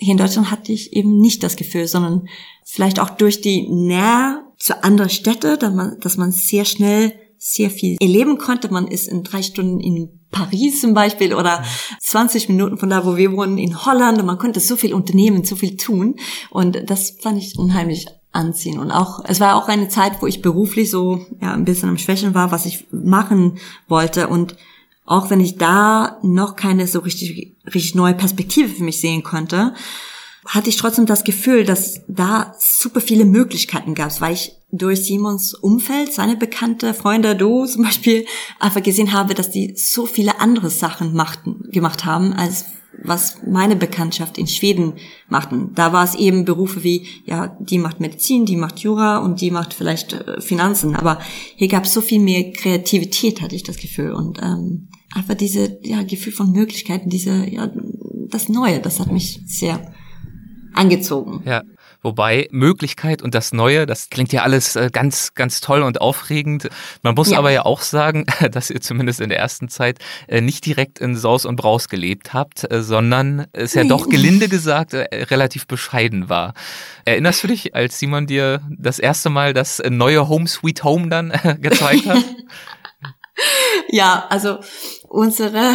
Speaker 1: hier in Deutschland hatte ich eben nicht das Gefühl, sondern vielleicht auch durch die Nähe zu anderen Städte, dass man, dass man sehr schnell sehr viel erleben konnte. Man ist in drei Stunden in Paris zum Beispiel oder 20 Minuten von da, wo wir wohnen, in Holland und man konnte so viel unternehmen, so viel tun. Und das fand ich unheimlich anziehen. Und auch, es war auch eine Zeit, wo ich beruflich so, ja, ein bisschen am Schwächen war, was ich machen wollte. Und auch wenn ich da noch keine so richtig, richtig neue Perspektive für mich sehen konnte, hatte ich trotzdem das Gefühl, dass da super viele Möglichkeiten gab, weil ich durch Simons Umfeld, seine bekannte Freunde, du zum Beispiel, einfach gesehen habe, dass die so viele andere Sachen machten, gemacht haben, als was meine Bekanntschaft in Schweden machten. Da war es eben Berufe wie, ja, die macht Medizin, die macht Jura und die macht vielleicht äh, Finanzen. Aber hier gab es so viel mehr Kreativität, hatte ich das Gefühl. Und ähm, einfach diese ja, Gefühl von Möglichkeiten, diese, ja, das Neue, das hat mich sehr angezogen.
Speaker 3: Ja. Wobei Möglichkeit und das Neue, das klingt ja alles äh, ganz, ganz toll und aufregend. Man muss ja. aber ja auch sagen, dass ihr zumindest in der ersten Zeit äh, nicht direkt in Saus und Braus gelebt habt, äh, sondern es ja doch gelinde gesagt relativ bescheiden war. Erinnerst du dich, als Simon dir das erste Mal das neue Home Sweet Home dann gezeigt hat?
Speaker 1: ja, also unsere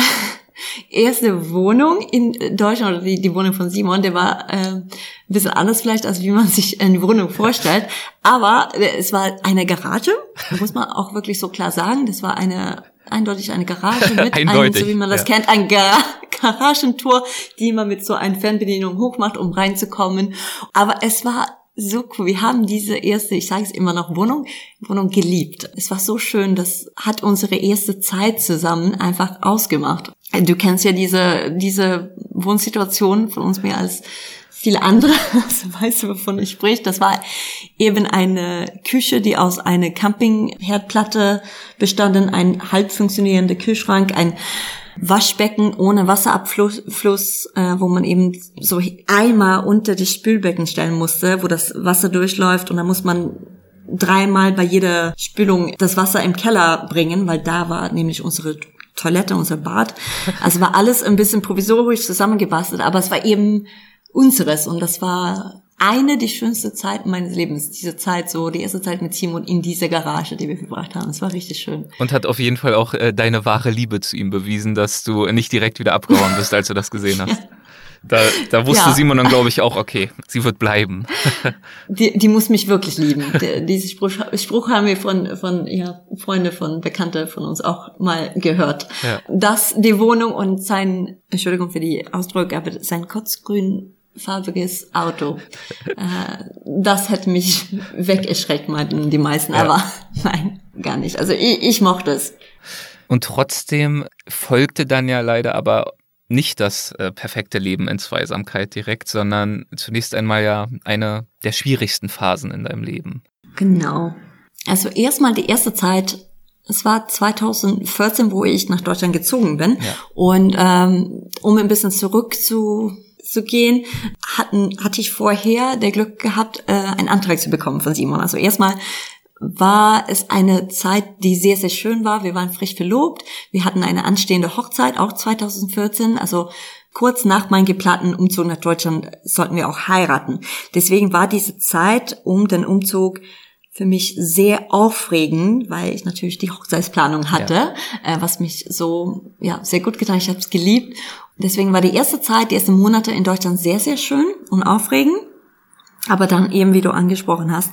Speaker 1: erste Wohnung in Deutschland, oder die, die Wohnung von Simon, der war äh, ein bisschen anders vielleicht, als wie man sich eine Wohnung vorstellt. Aber äh, es war eine Garage, muss man auch wirklich so klar sagen. Das war eine eindeutig eine Garage mit einem, so wie man das ja. kennt, ein Gar Garagentor, die man mit so einer Fernbedienung hochmacht, um reinzukommen. Aber es war so cool. Wir haben diese erste, ich sage es immer noch, Wohnung, Wohnung geliebt. Es war so schön, das hat unsere erste Zeit zusammen einfach ausgemacht. Du kennst ja diese, diese Wohnsituation von uns mehr als viele andere, also weißt du, wovon ich spreche. Das war eben eine Küche, die aus einer Campingherdplatte bestanden, ein halb funktionierender Kühlschrank, ein Waschbecken ohne Wasserabfluss, Fluss, äh, wo man eben so Eimer unter das Spülbecken stellen musste, wo das Wasser durchläuft und da muss man dreimal bei jeder Spülung das Wasser im Keller bringen, weil da war nämlich unsere Toilette, unser Bad. Also war alles ein bisschen provisorisch zusammengebastelt, aber es war eben unseres und das war eine die schönste Zeit meines Lebens. Diese Zeit so, die erste Zeit mit Simon in dieser Garage, die wir verbracht haben. Es war richtig schön.
Speaker 3: Und hat auf jeden Fall auch äh, deine wahre Liebe zu ihm bewiesen, dass du nicht direkt wieder abgehauen bist, als du das gesehen hast. Da, da wusste ja. Simon dann, glaube ich, auch, okay, sie wird bleiben.
Speaker 1: Die, die muss mich wirklich lieben. Diesen Spruch, Spruch haben wir von, von ja, Freunde, von Bekannte von uns auch mal gehört. Ja. Dass die Wohnung und sein, Entschuldigung für die Ausdrücke, aber sein kotzgrün farbiges Auto. äh, das hätte mich weggeschreckt, meinten die meisten, ja. aber nein, gar nicht. Also ich, ich mochte es.
Speaker 3: Und trotzdem folgte dann ja leider aber nicht das äh, perfekte Leben in Zweisamkeit direkt, sondern zunächst einmal ja eine der schwierigsten Phasen in deinem Leben.
Speaker 1: Genau. Also erstmal die erste Zeit, es war 2014, wo ich nach Deutschland gezogen bin. Ja. Und ähm, um ein bisschen zurück zu zu gehen, hatten, hatte ich vorher der Glück gehabt, äh, einen Antrag zu bekommen von Simon. Also erstmal war es eine Zeit, die sehr, sehr schön war. Wir waren frisch verlobt. Wir hatten eine anstehende Hochzeit, auch 2014. Also kurz nach meinem geplanten Umzug nach Deutschland sollten wir auch heiraten. Deswegen war diese Zeit um den Umzug für mich sehr aufregend, weil ich natürlich die Hochzeitsplanung hatte, ja. äh, was mich so ja sehr gut getan. Ich habe es geliebt. Deswegen war die erste Zeit, die ersten Monate in Deutschland sehr sehr schön und aufregend. Aber dann eben, wie du angesprochen hast,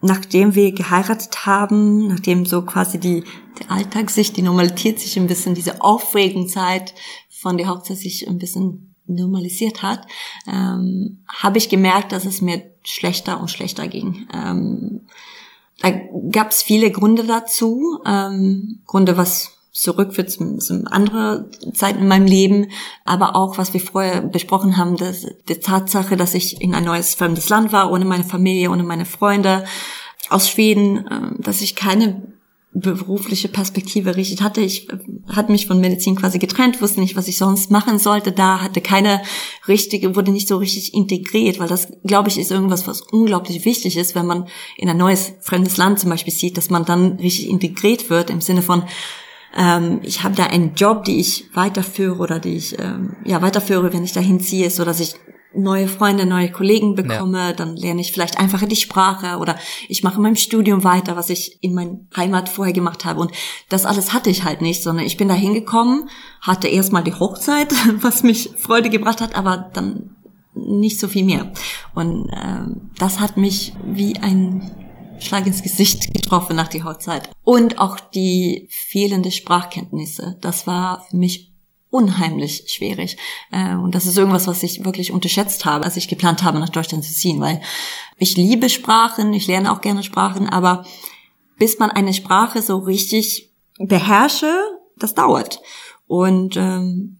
Speaker 1: nachdem wir geheiratet haben, nachdem so quasi die der Alltag sich, die Normalität sich ein bisschen, diese aufregende Zeit von der Hochzeit sich ein bisschen normalisiert hat, ähm, habe ich gemerkt, dass es mir schlechter und schlechter ging. Ähm, da gab es viele Gründe dazu, ähm, Gründe, was zurückführt zum, zum andere Zeiten in meinem Leben, aber auch, was wir vorher besprochen haben, dass, die Tatsache, dass ich in ein neues fremdes Land war, ohne meine Familie, ohne meine Freunde aus Schweden, äh, dass ich keine berufliche Perspektive richtig hatte. Ich äh, hatte mich von Medizin quasi getrennt, wusste nicht, was ich sonst machen sollte. Da hatte keine richtige, wurde nicht so richtig integriert, weil das, glaube ich, ist irgendwas, was unglaublich wichtig ist, wenn man in ein neues fremdes Land zum Beispiel sieht, dass man dann richtig integriert wird im Sinne von ähm, ich habe da einen Job, die ich weiterführe oder die ich ähm, ja weiterführe, wenn ich dahin ziehe, so dass ich neue Freunde, neue Kollegen bekomme, ja. dann lerne ich vielleicht einfacher die Sprache oder ich mache mein Studium weiter, was ich in meiner Heimat vorher gemacht habe. Und das alles hatte ich halt nicht, sondern ich bin da hingekommen, hatte erstmal die Hochzeit, was mich Freude gebracht hat, aber dann nicht so viel mehr. Und ähm, das hat mich wie ein Schlag ins Gesicht getroffen nach der Hochzeit. Und auch die fehlende Sprachkenntnisse. Das war für mich unheimlich schwierig. Äh, und das ist irgendwas, was ich wirklich unterschätzt habe, als ich geplant habe, nach Deutschland zu ziehen, weil ich liebe Sprachen, ich lerne auch gerne Sprachen, aber bis man eine Sprache so richtig beherrsche, das dauert. Und ähm,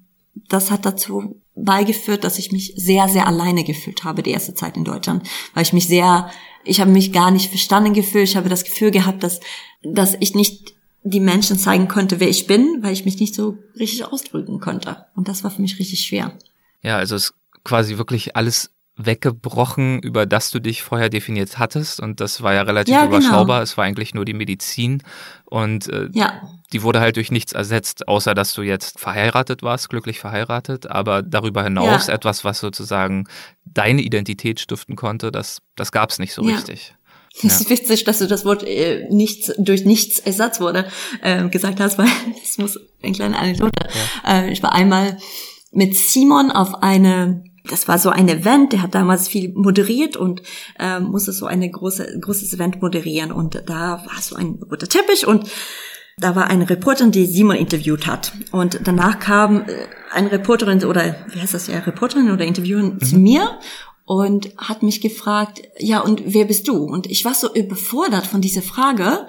Speaker 1: das hat dazu beigeführt, dass ich mich sehr, sehr alleine gefühlt habe, die erste Zeit in Deutschland, weil ich mich sehr, ich habe mich gar nicht verstanden gefühlt, ich habe das Gefühl gehabt, dass, dass ich nicht die Menschen zeigen konnte, wer ich bin, weil ich mich nicht so richtig ausdrücken konnte. Und das war für mich richtig schwer.
Speaker 3: Ja, also es quasi wirklich alles weggebrochen, über das du dich vorher definiert hattest. Und das war ja relativ ja, genau. überschaubar. Genau. Es war eigentlich nur die Medizin. Und äh, ja. die wurde halt durch nichts ersetzt, außer dass du jetzt verheiratet warst, glücklich verheiratet. Aber darüber hinaus ja. etwas, was sozusagen deine Identität stiften konnte, das, das gab es nicht so ja.
Speaker 1: Es ist witzig, dass du das Wort äh, nichts durch nichts Ersatz wurde äh, gesagt hast, weil das muss eine kleine Anekdote. Äh, ich war einmal mit Simon auf eine das war so ein Event, der hat damals viel moderiert und äh, musste so eine große großes Event moderieren und da war so ein roter Teppich und da war eine Reporterin, die Simon interviewt hat. Und danach kam äh, eine Reporterin oder wie heißt das ja, Reporterin oder Interviewerin mhm. zu mir und hat mich gefragt, ja, und wer bist du? Und ich war so überfordert von dieser Frage,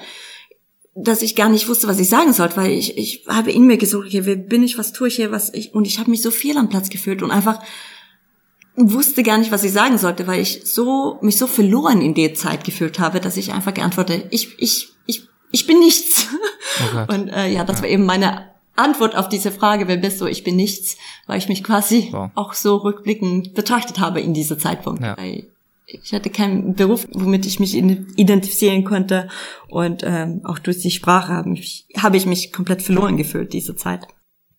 Speaker 1: dass ich gar nicht wusste, was ich sagen sollte, weil ich, ich habe in mir gesucht, okay, wer bin ich, was tue ich hier, was ich, und ich habe mich so viel am Platz gefühlt und einfach wusste gar nicht, was ich sagen sollte, weil ich so mich so verloren in der Zeit gefühlt habe, dass ich einfach geantwortet, ich ich ich ich bin nichts. Oh und äh, ja, das ja. war eben meine Antwort auf diese Frage, wer bist du? Ich bin nichts, weil ich mich quasi wow. auch so rückblickend betrachtet habe in dieser Zeitpunkt. Ja. Weil ich hatte keinen Beruf, womit ich mich identifizieren konnte und ähm, auch durch die Sprache habe ich, habe ich mich komplett verloren gefühlt diese Zeit.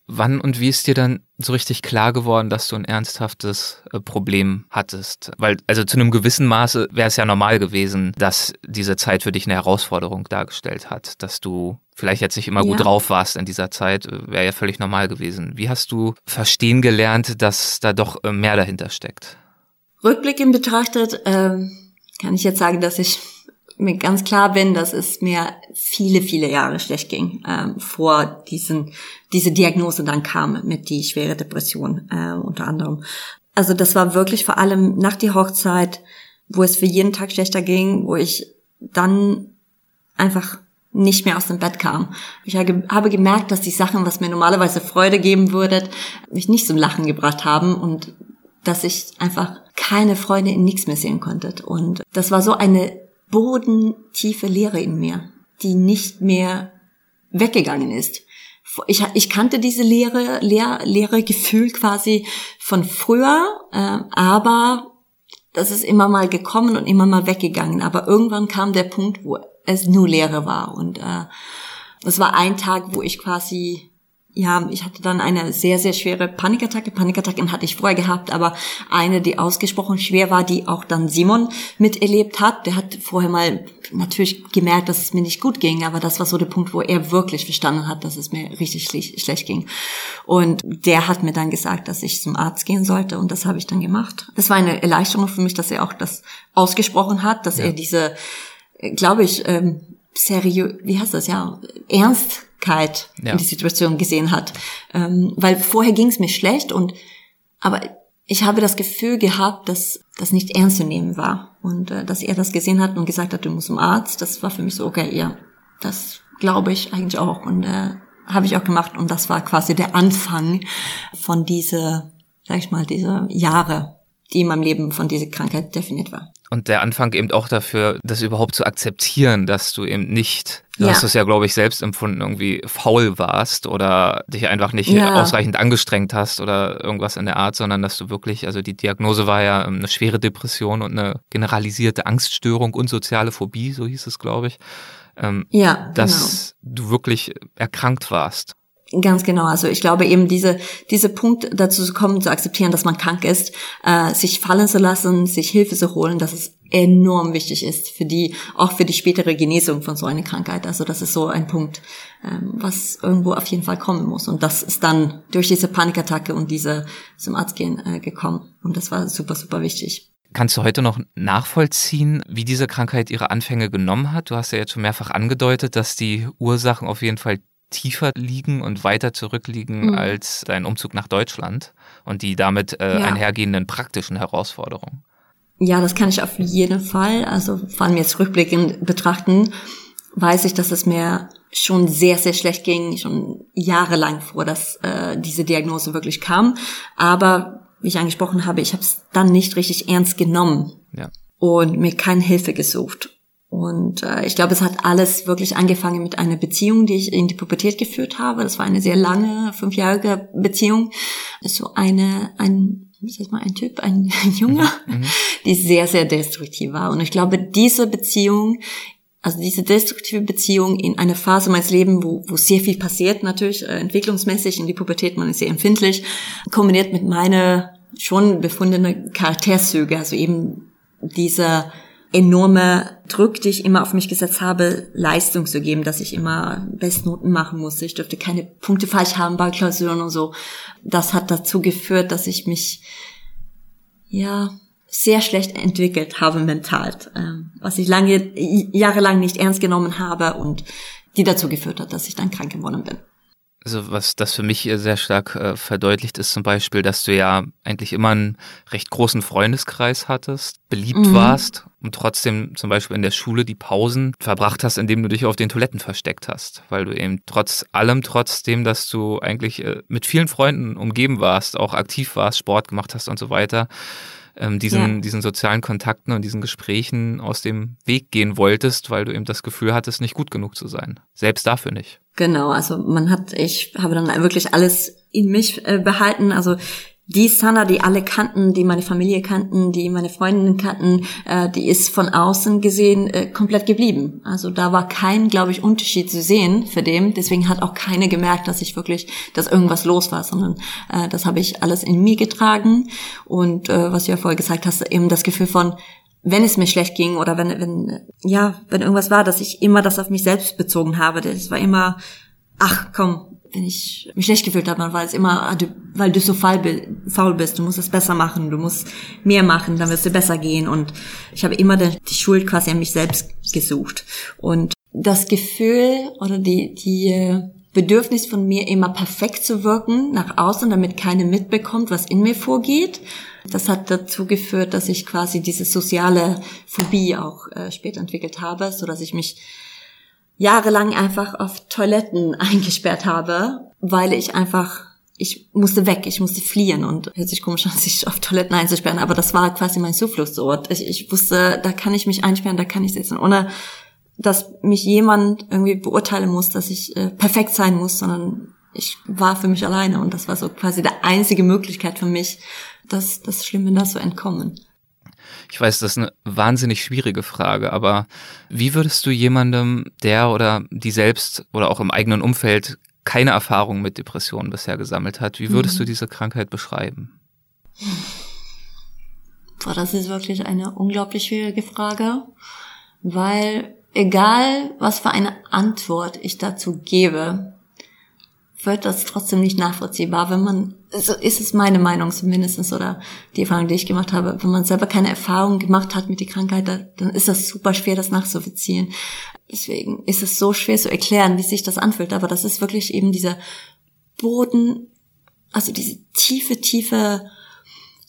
Speaker 3: Wann und wie ist dir dann so richtig klar geworden, dass du ein ernsthaftes äh, Problem hattest? Weil, also zu einem gewissen Maße wäre es ja normal gewesen, dass diese Zeit für dich eine Herausforderung dargestellt hat, dass du vielleicht jetzt nicht immer ja. gut drauf warst in dieser Zeit, äh, wäre ja völlig normal gewesen. Wie hast du verstehen gelernt, dass da doch äh, mehr dahinter steckt?
Speaker 1: Rückblickend betrachtet, ähm, kann ich jetzt sagen, dass ich mir ganz klar bin, dass es mir viele, viele Jahre schlecht ging, ähm, vor diesen, diese Diagnose dann kam mit die schwere Depression äh, unter anderem. Also das war wirklich vor allem nach der Hochzeit, wo es für jeden Tag schlechter ging, wo ich dann einfach nicht mehr aus dem Bett kam. Ich habe gemerkt, dass die Sachen, was mir normalerweise Freude geben würde, mich nicht zum Lachen gebracht haben und dass ich einfach keine Freude in nichts mehr sehen konnte. Und das war so eine bodentiefe Leere in mir, die nicht mehr weggegangen ist. Ich, ich kannte diese leere, leer, leere Gefühl quasi von früher, äh, aber das ist immer mal gekommen und immer mal weggegangen. Aber irgendwann kam der Punkt, wo es nur Leere war. Und äh, es war ein Tag, wo ich quasi ja, ich hatte dann eine sehr, sehr schwere Panikattacke. Panikattacken hatte ich vorher gehabt, aber eine, die ausgesprochen schwer war, die auch dann Simon miterlebt hat. Der hat vorher mal natürlich gemerkt, dass es mir nicht gut ging, aber das war so der Punkt, wo er wirklich verstanden hat, dass es mir richtig schlecht ging. Und der hat mir dann gesagt, dass ich zum Arzt gehen sollte und das habe ich dann gemacht. Das war eine Erleichterung für mich, dass er auch das ausgesprochen hat, dass ja. er diese, glaube ich, ähm, seriös, wie heißt das, ja, ernst Wirklichkeit ja. in die Situation gesehen hat. Ähm, weil vorher ging es mir schlecht und aber ich habe das Gefühl gehabt, dass das nicht ernst zu nehmen war. Und äh, dass er das gesehen hat und gesagt hat, du musst zum Arzt, das war für mich so, okay, ja, das glaube ich eigentlich auch. Und äh, habe ich auch gemacht. Und das war quasi der Anfang von diese, sag ich mal, diese Jahre, die in meinem Leben von dieser Krankheit definiert war.
Speaker 3: Und der Anfang eben auch dafür, das überhaupt zu akzeptieren, dass du eben nicht, du ja. hast es ja, glaube ich, selbst empfunden, irgendwie faul warst oder dich einfach nicht ja. ausreichend angestrengt hast oder irgendwas in der Art, sondern dass du wirklich, also die Diagnose war ja eine schwere Depression und eine generalisierte Angststörung und soziale Phobie, so hieß es, glaube ich. Ähm, ja, dass genau. du wirklich erkrankt warst.
Speaker 1: Ganz genau. Also ich glaube eben diese diese Punkt dazu zu kommen, zu akzeptieren, dass man krank ist, äh, sich fallen zu lassen, sich Hilfe zu holen, dass es enorm wichtig ist für die auch für die spätere Genesung von so einer Krankheit. Also das ist so ein Punkt, ähm, was irgendwo auf jeden Fall kommen muss. Und das ist dann durch diese Panikattacke und diese zum Arzt gehen äh, gekommen. Und das war super super wichtig.
Speaker 3: Kannst du heute noch nachvollziehen, wie diese Krankheit ihre Anfänge genommen hat? Du hast ja jetzt schon mehrfach angedeutet, dass die Ursachen auf jeden Fall tiefer liegen und weiter zurückliegen mhm. als dein Umzug nach Deutschland und die damit äh, ja. einhergehenden praktischen Herausforderungen.
Speaker 1: Ja, das kann ich auf jeden Fall, also vor allem jetzt rückblickend betrachten, weiß ich, dass es mir schon sehr, sehr schlecht ging, schon jahrelang vor, dass äh, diese Diagnose wirklich kam. Aber wie ich angesprochen habe, ich habe es dann nicht richtig ernst genommen ja. und mir keine Hilfe gesucht. Und äh, ich glaube, es hat alles wirklich angefangen mit einer Beziehung, die ich in die Pubertät geführt habe. Das war eine sehr lange, fünfjährige Beziehung. So eine, ein, wie sagt man, ein Typ, ein, ein Junge, mhm. die sehr, sehr destruktiv war. Und ich glaube, diese Beziehung also diese destruktive Beziehung in einer Phase meines Lebens, wo, wo sehr viel passiert, natürlich äh, entwicklungsmäßig in die Pubertät, man ist sehr empfindlich, kombiniert mit meiner schon befundene Charakterzüge, also eben dieser enorme Druck, den ich immer auf mich gesetzt habe, Leistung zu geben, dass ich immer Bestnoten machen musste. Ich dürfte keine Punkte falsch haben bei Klausuren und so. Das hat dazu geführt, dass ich mich, ja, sehr schlecht entwickelt habe mental, ähm, was ich lange, jahrelang nicht ernst genommen habe und die dazu geführt hat, dass ich dann krank geworden bin.
Speaker 3: Also was das für mich sehr stark äh, verdeutlicht ist zum Beispiel, dass du ja eigentlich immer einen recht großen Freundeskreis hattest, beliebt mhm. warst und trotzdem zum Beispiel in der Schule die Pausen verbracht hast, indem du dich auf den Toiletten versteckt hast, weil du eben trotz allem, trotzdem, dass du eigentlich äh, mit vielen Freunden umgeben warst, auch aktiv warst, Sport gemacht hast und so weiter, ähm, diesen, ja. diesen sozialen Kontakten und diesen Gesprächen aus dem Weg gehen wolltest, weil du eben das Gefühl hattest, nicht gut genug zu sein. Selbst dafür nicht.
Speaker 1: Genau, also man hat, ich habe dann wirklich alles in mich äh, behalten. Also die Sana, die alle kannten, die meine Familie kannten, die meine Freundinnen kannten, äh, die ist von außen gesehen äh, komplett geblieben. Also da war kein, glaube ich, Unterschied zu sehen für dem. Deswegen hat auch keine gemerkt, dass ich wirklich, dass irgendwas los war, sondern äh, das habe ich alles in mir getragen. Und äh, was du ja vorher gesagt hast, eben das Gefühl von, wenn es mir schlecht ging oder wenn, wenn, ja, wenn irgendwas war, dass ich immer das auf mich selbst bezogen habe. Das war immer, ach komm, wenn ich mich schlecht gefühlt habe, dann war es immer, ah, weil du so faul bist, du musst es besser machen, du musst mehr machen, dann wirst du besser gehen. Und ich habe immer die Schuld quasi an mich selbst gesucht. Und das Gefühl oder die, die äh, Bedürfnis von mir, immer perfekt zu wirken nach außen, damit keiner mitbekommt, was in mir vorgeht. Das hat dazu geführt, dass ich quasi diese soziale Phobie auch äh, später entwickelt habe, so dass ich mich jahrelang einfach auf Toiletten eingesperrt habe, weil ich einfach ich musste weg, ich musste fliehen und hört sich komisch an, sich auf Toiletten einzusperren, aber das war quasi mein Zufluchtsort. Ich, ich wusste, da kann ich mich einsperren, da kann ich sitzen, ohne dass mich jemand irgendwie beurteilen muss, dass ich äh, perfekt sein muss, sondern ich war für mich alleine und das war so quasi die einzige Möglichkeit für mich, das, das Schlimme da zu entkommen.
Speaker 3: Ich weiß, das ist eine wahnsinnig schwierige Frage, aber wie würdest du jemandem, der oder die selbst oder auch im eigenen Umfeld keine Erfahrung mit Depressionen bisher gesammelt hat, wie würdest mhm. du diese Krankheit beschreiben?
Speaker 1: Boah, das ist wirklich eine unglaublich schwierige Frage, weil egal, was für eine Antwort ich dazu gebe, wird das trotzdem nicht nachvollziehbar, wenn man, so ist es meine Meinung zumindest oder die Erfahrung, die ich gemacht habe, wenn man selber keine Erfahrung gemacht hat mit der Krankheit, dann ist das super schwer, das nachzuvollziehen. Deswegen ist es so schwer zu erklären, wie sich das anfühlt, aber das ist wirklich eben dieser Boden, also diese tiefe, tiefe,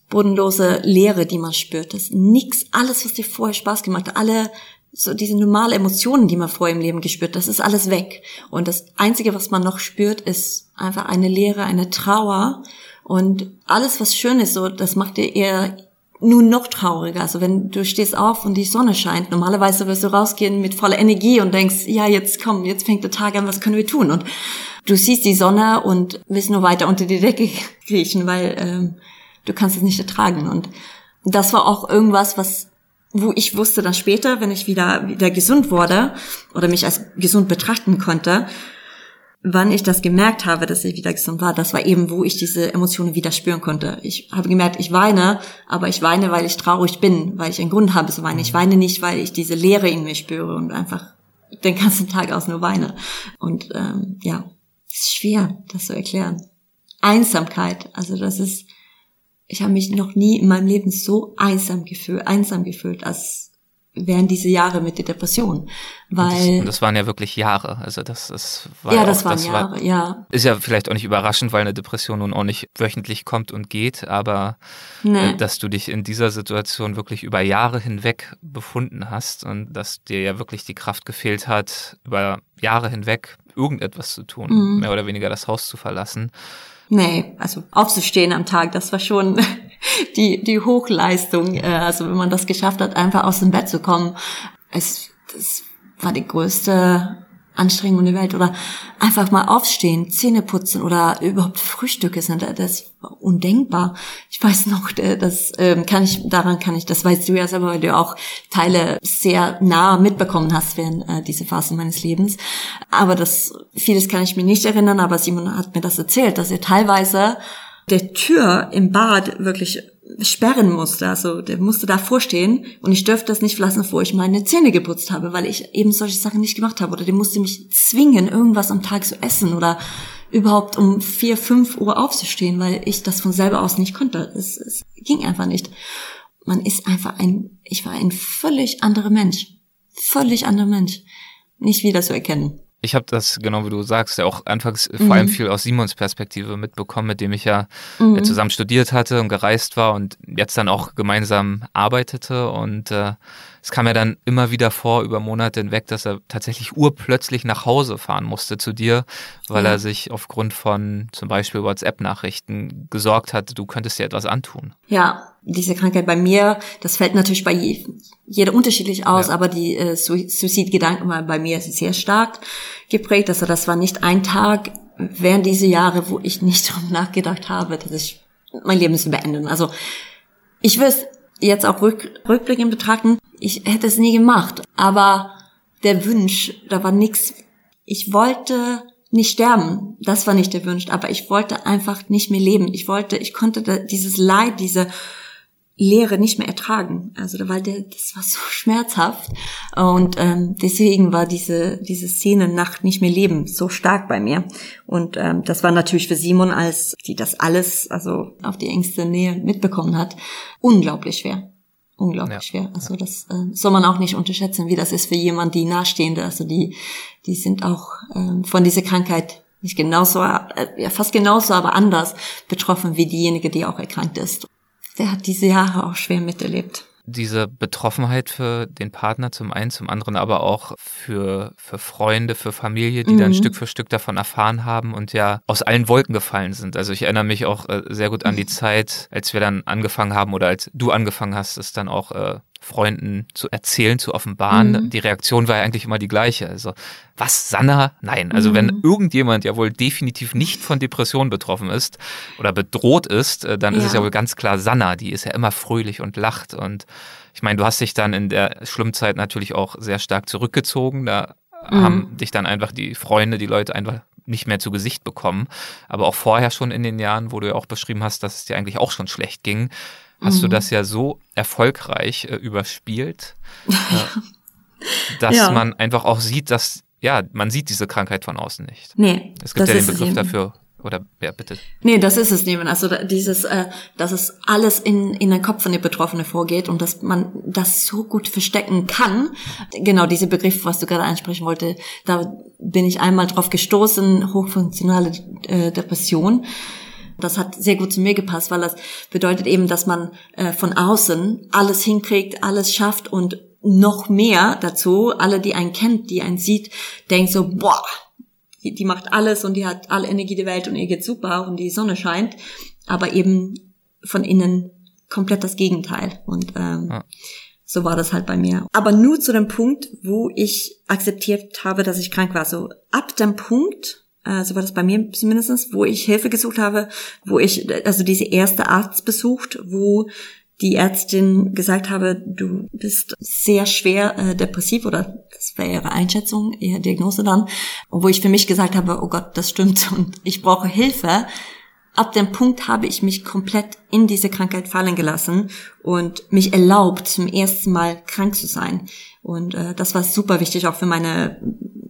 Speaker 1: bodenlose Leere, die man spürt. Das ist nix, alles, was dir vorher Spaß gemacht hat, alle so diese normale Emotionen, die man vorher im Leben gespürt, das ist alles weg. Und das Einzige, was man noch spürt, ist einfach eine Leere, eine Trauer. Und alles, was schön ist, so, das macht dir eher nur noch trauriger. Also wenn du stehst auf und die Sonne scheint, normalerweise wirst du rausgehen mit voller Energie und denkst, ja, jetzt komm, jetzt fängt der Tag an, was können wir tun? Und du siehst die Sonne und willst nur weiter unter die Decke kriechen, weil ähm, du kannst es nicht ertragen. Und das war auch irgendwas, was wo ich wusste dann später, wenn ich wieder, wieder gesund wurde oder mich als gesund betrachten konnte, wann ich das gemerkt habe, dass ich wieder gesund war, das war eben, wo ich diese Emotionen wieder spüren konnte. Ich habe gemerkt, ich weine, aber ich weine, weil ich traurig bin, weil ich einen Grund habe zu weinen. Ich weine nicht, weil ich diese Leere in mir spüre und einfach den ganzen Tag aus nur weine. Und ähm, ja, es ist schwer, das zu erklären. Einsamkeit, also das ist ich habe mich noch nie in meinem Leben so einsam gefühlt, einsam gefühlt, als während diese Jahre mit der Depression. Weil
Speaker 3: das, das, waren ja wirklich Jahre. Also das, das war
Speaker 1: ja,
Speaker 3: auch,
Speaker 1: das waren das Jahre, war, ja.
Speaker 3: Ist ja vielleicht auch nicht überraschend, weil eine Depression nun auch nicht wöchentlich kommt und geht, aber nee. äh, dass du dich in dieser Situation wirklich über Jahre hinweg befunden hast und dass dir ja wirklich die Kraft gefehlt hat, über Jahre hinweg irgendetwas zu tun, mhm. mehr oder weniger das Haus zu verlassen.
Speaker 1: Nee, also aufzustehen am Tag, das war schon die, die Hochleistung. Äh, also wenn man das geschafft hat, einfach aus dem Bett zu kommen, es, das war die größte Anstrengung der Welt. Oder einfach mal aufstehen, Zähne putzen oder überhaupt Frühstücke sind, das war undenkbar. Ich weiß noch, das ähm, kann ich, daran kann ich, das weißt du ja selber, weil du auch Teile sehr nah mitbekommen hast während äh, diese Phase meines Lebens. Aber das, vieles kann ich mir nicht erinnern, aber Simon hat mir das erzählt, dass er teilweise der Tür im Bad wirklich sperren musste. Also der musste da vorstehen und ich dürfte das nicht verlassen, bevor ich meine Zähne geputzt habe, weil ich eben solche Sachen nicht gemacht habe. Oder der musste mich zwingen, irgendwas am Tag zu essen oder überhaupt um vier, fünf Uhr aufzustehen, weil ich das von selber aus nicht konnte. Es, es ging einfach nicht. Man ist einfach ein, ich war ein völlig anderer Mensch. Völlig anderer Mensch. Nicht wieder zu erkennen
Speaker 3: ich habe das, genau wie du sagst, ja auch anfangs mhm. vor allem mhm. viel aus Simons Perspektive mitbekommen, mit dem ich ja mhm. zusammen studiert hatte und gereist war und jetzt dann auch gemeinsam arbeitete. Und äh, es kam ja dann immer wieder vor, über Monate hinweg, dass er tatsächlich urplötzlich nach Hause fahren musste zu dir, weil ja. er sich aufgrund von zum Beispiel WhatsApp-Nachrichten gesorgt hat, du könntest dir etwas antun.
Speaker 1: Ja, diese Krankheit bei mir, das fällt natürlich bei jeder unterschiedlich aus, ja. aber die äh, Suizidgedanken bei mir sehr stark geprägt. Also das war nicht ein Tag während diese Jahre, wo ich nicht darüber nachgedacht habe, dass ich mein Leben zu beenden. Also ich will es jetzt auch rück, rückblickend betrachten, ich hätte es nie gemacht, aber der Wunsch, da war nichts. Ich wollte nicht sterben, das war nicht der Wunsch, aber ich wollte einfach nicht mehr leben. Ich wollte, ich konnte dieses Leid, diese Leere nicht mehr ertragen. Also weil der, das war so schmerzhaft und ähm, deswegen war diese diese Szene Nacht nicht mehr leben so stark bei mir und ähm, das war natürlich für Simon, als die das alles also auf die engste Nähe mitbekommen hat, unglaublich schwer, unglaublich ja. schwer. Also das äh, soll man auch nicht unterschätzen, wie das ist für jemand, die nahestehende, also die die sind auch ähm, von dieser Krankheit nicht genauso, äh, ja, fast genauso, aber anders betroffen wie diejenige, die auch erkrankt ist der hat diese Jahre auch schwer miterlebt.
Speaker 3: Diese Betroffenheit für den Partner zum einen, zum anderen aber auch für, für Freunde, für Familie, die mhm. dann Stück für Stück davon erfahren haben und ja aus allen Wolken gefallen sind. Also ich erinnere mich auch äh, sehr gut an die Zeit, als wir dann angefangen haben oder als du angefangen hast, es dann auch äh, Freunden zu erzählen, zu offenbaren. Mhm. Die Reaktion war ja eigentlich immer die gleiche. Also, was, Sanna? Nein. Also, mhm. wenn irgendjemand ja wohl definitiv nicht von Depressionen betroffen ist oder bedroht ist, äh, dann ja. ist es ja wohl ganz klar Sanna. Die ist ja immer fröhlich und lacht. Und ich meine, du hast dich dann in der Schlimmzeit natürlich auch sehr stark zurückgezogen. Da mhm. haben dich dann einfach die Freunde, die Leute einfach nicht mehr zu Gesicht bekommen. Aber auch vorher schon in den Jahren, wo du ja auch beschrieben hast, dass es dir eigentlich auch schon schlecht ging, hast mhm. du das ja so erfolgreich äh, überspielt, äh, dass ja. man einfach auch sieht, dass, ja, man sieht diese Krankheit von außen nicht.
Speaker 1: Nee.
Speaker 3: Es gibt ja den Begriff dafür. Oder ja, bitte.
Speaker 1: Nee, das ist es nicht. Also dieses, äh, dass es alles in, in den Kopf von der Betroffenen vorgeht und dass man das so gut verstecken kann. Genau, diese Begriff, was du gerade ansprechen wollte, da bin ich einmal drauf gestoßen, hochfunktionale äh, Depression. Das hat sehr gut zu mir gepasst, weil das bedeutet eben, dass man äh, von außen alles hinkriegt, alles schafft und noch mehr dazu. Alle, die einen kennt, die einen sieht, denkt so, boah, die, die macht alles und die hat alle Energie der Welt und ihr geht super und die Sonne scheint. Aber eben von innen komplett das Gegenteil. Und ähm, ja. so war das halt bei mir. Aber nur zu dem Punkt, wo ich akzeptiert habe, dass ich krank war. So ab dem Punkt, äh, so war das bei mir zumindestens, wo ich Hilfe gesucht habe, wo ich, also diese erste Arzt besucht, wo die Ärztin gesagt habe, du bist sehr schwer äh, depressiv oder das wäre ihre Einschätzung, ihre Diagnose dann, wo ich für mich gesagt habe, oh Gott, das stimmt und ich brauche Hilfe. Ab dem Punkt habe ich mich komplett in diese Krankheit fallen gelassen und mich erlaubt, zum ersten Mal krank zu sein. Und äh, das war super wichtig auch für meine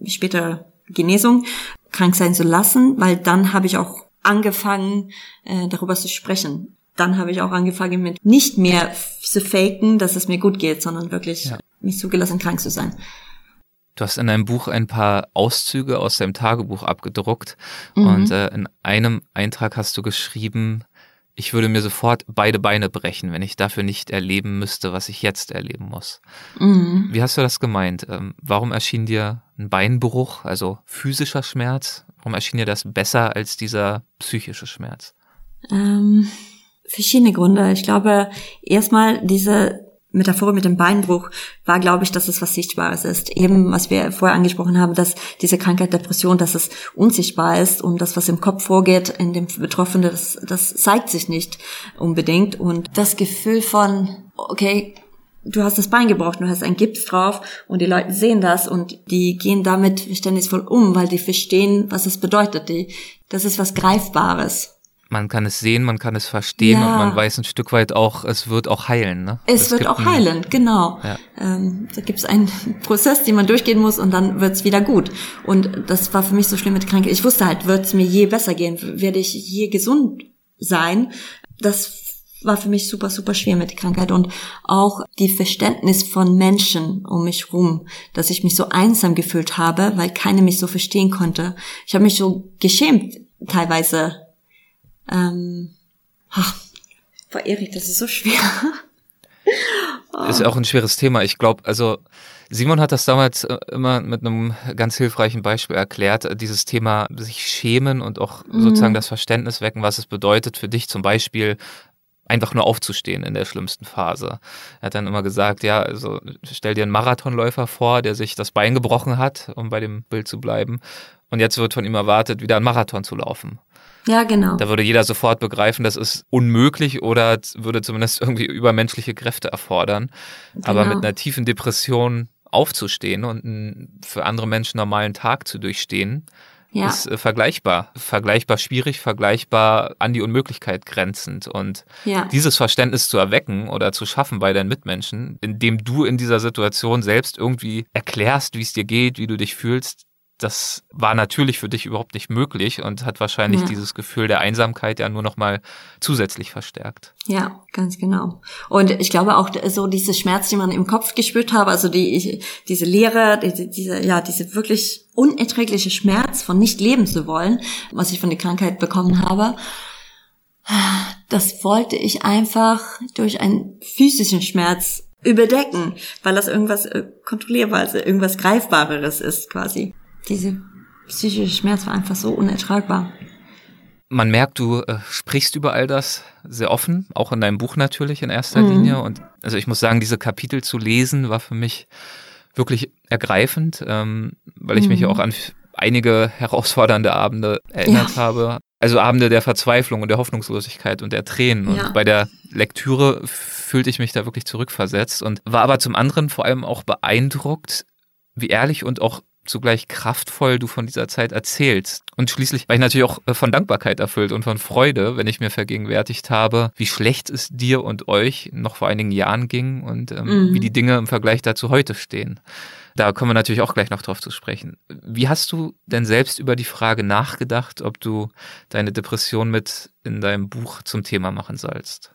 Speaker 1: spätere Genesung, krank sein zu lassen, weil dann habe ich auch angefangen, äh, darüber zu sprechen. Dann habe ich auch angefangen mit nicht mehr zu faken, dass es mir gut geht, sondern wirklich ja. mich zugelassen, krank zu sein.
Speaker 3: Du hast in deinem Buch ein paar Auszüge aus deinem Tagebuch abgedruckt mhm. und äh, in einem Eintrag hast du geschrieben, ich würde mir sofort beide Beine brechen, wenn ich dafür nicht erleben müsste, was ich jetzt erleben muss. Mhm. Wie hast du das gemeint? Ähm, warum erschien dir ein Beinbruch, also physischer Schmerz, warum erschien dir das besser als dieser psychische Schmerz?
Speaker 1: Ähm, verschiedene Gründe. Ich glaube, erstmal diese Metaphor mit dem Beinbruch war, glaube ich, dass es was Sichtbares ist. Eben, was wir vorher angesprochen haben, dass diese Krankheit Depression, dass es unsichtbar ist und das, was im Kopf vorgeht, in dem Betroffenen, das, das zeigt sich nicht unbedingt. Und das Gefühl von, okay, du hast das Bein gebrochen, du hast ein Gips drauf und die Leute sehen das und die gehen damit verständnisvoll um, weil die verstehen, was es bedeutet. Die, das ist was Greifbares
Speaker 3: man kann es sehen, man kann es verstehen ja. und man weiß ein Stück weit auch, es wird auch heilen. Ne?
Speaker 1: Es, es wird auch heilen, genau. Ja. Ähm, da gibt es einen Prozess, den man durchgehen muss und dann wird es wieder gut. Und das war für mich so schlimm mit Krankheit. Ich wusste halt, wird es mir je besser gehen, werde ich je gesund sein. Das war für mich super, super schwer mit der Krankheit und auch die Verständnis von Menschen um mich rum, dass ich mich so einsam gefühlt habe, weil keiner mich so verstehen konnte. Ich habe mich so geschämt teilweise ähm, ach, Frau Erik, das ist so schwer.
Speaker 3: Ist auch ein schweres Thema. Ich glaube, also Simon hat das damals äh, immer mit einem ganz hilfreichen Beispiel erklärt, dieses Thema sich schämen und auch mhm. sozusagen das Verständnis wecken, was es bedeutet für dich zum Beispiel einfach nur aufzustehen in der schlimmsten Phase. Er hat dann immer gesagt, ja, also stell dir einen Marathonläufer vor, der sich das Bein gebrochen hat, um bei dem Bild zu bleiben. Und jetzt wird von ihm erwartet, wieder einen Marathon zu laufen.
Speaker 1: Ja, genau.
Speaker 3: Da würde jeder sofort begreifen, das ist unmöglich oder würde zumindest irgendwie übermenschliche Kräfte erfordern. Genau. Aber mit einer tiefen Depression aufzustehen und einen für andere Menschen normalen Tag zu durchstehen, ja. ist äh, vergleichbar. Vergleichbar schwierig, vergleichbar an die Unmöglichkeit grenzend. Und ja. dieses Verständnis zu erwecken oder zu schaffen bei deinen Mitmenschen, indem du in dieser Situation selbst irgendwie erklärst, wie es dir geht, wie du dich fühlst, das war natürlich für dich überhaupt nicht möglich und hat wahrscheinlich ja. dieses Gefühl der Einsamkeit ja nur noch mal zusätzlich verstärkt.
Speaker 1: Ja, ganz genau. Und ich glaube auch so diese Schmerz, die man im Kopf gespürt habe, also die diese Leere, diese, diese ja diese wirklich unerträgliche Schmerz von nicht leben zu wollen, was ich von der Krankheit bekommen habe, das wollte ich einfach durch einen physischen Schmerz überdecken, weil das irgendwas äh, kontrollierbares, irgendwas greifbareres ist quasi diese psychische Schmerz war einfach so unertragbar.
Speaker 3: Man merkt, du äh, sprichst über all das sehr offen, auch in deinem Buch natürlich in erster mhm. Linie. Und also ich muss sagen, diese Kapitel zu lesen war für mich wirklich ergreifend, ähm, weil ich mhm. mich auch an einige herausfordernde Abende erinnert ja. habe. Also Abende der Verzweiflung und der Hoffnungslosigkeit und der Tränen. Ja. Und bei der Lektüre fühlte ich mich da wirklich zurückversetzt und war aber zum anderen vor allem auch beeindruckt, wie ehrlich und auch zugleich kraftvoll du von dieser Zeit erzählst. Und schließlich war ich natürlich auch äh, von Dankbarkeit erfüllt und von Freude, wenn ich mir vergegenwärtigt habe, wie schlecht es dir und euch noch vor einigen Jahren ging und ähm, mhm. wie die Dinge im Vergleich dazu heute stehen. Da kommen wir natürlich auch gleich noch drauf zu sprechen. Wie hast du denn selbst über die Frage nachgedacht, ob du deine Depression mit in deinem Buch zum Thema machen sollst?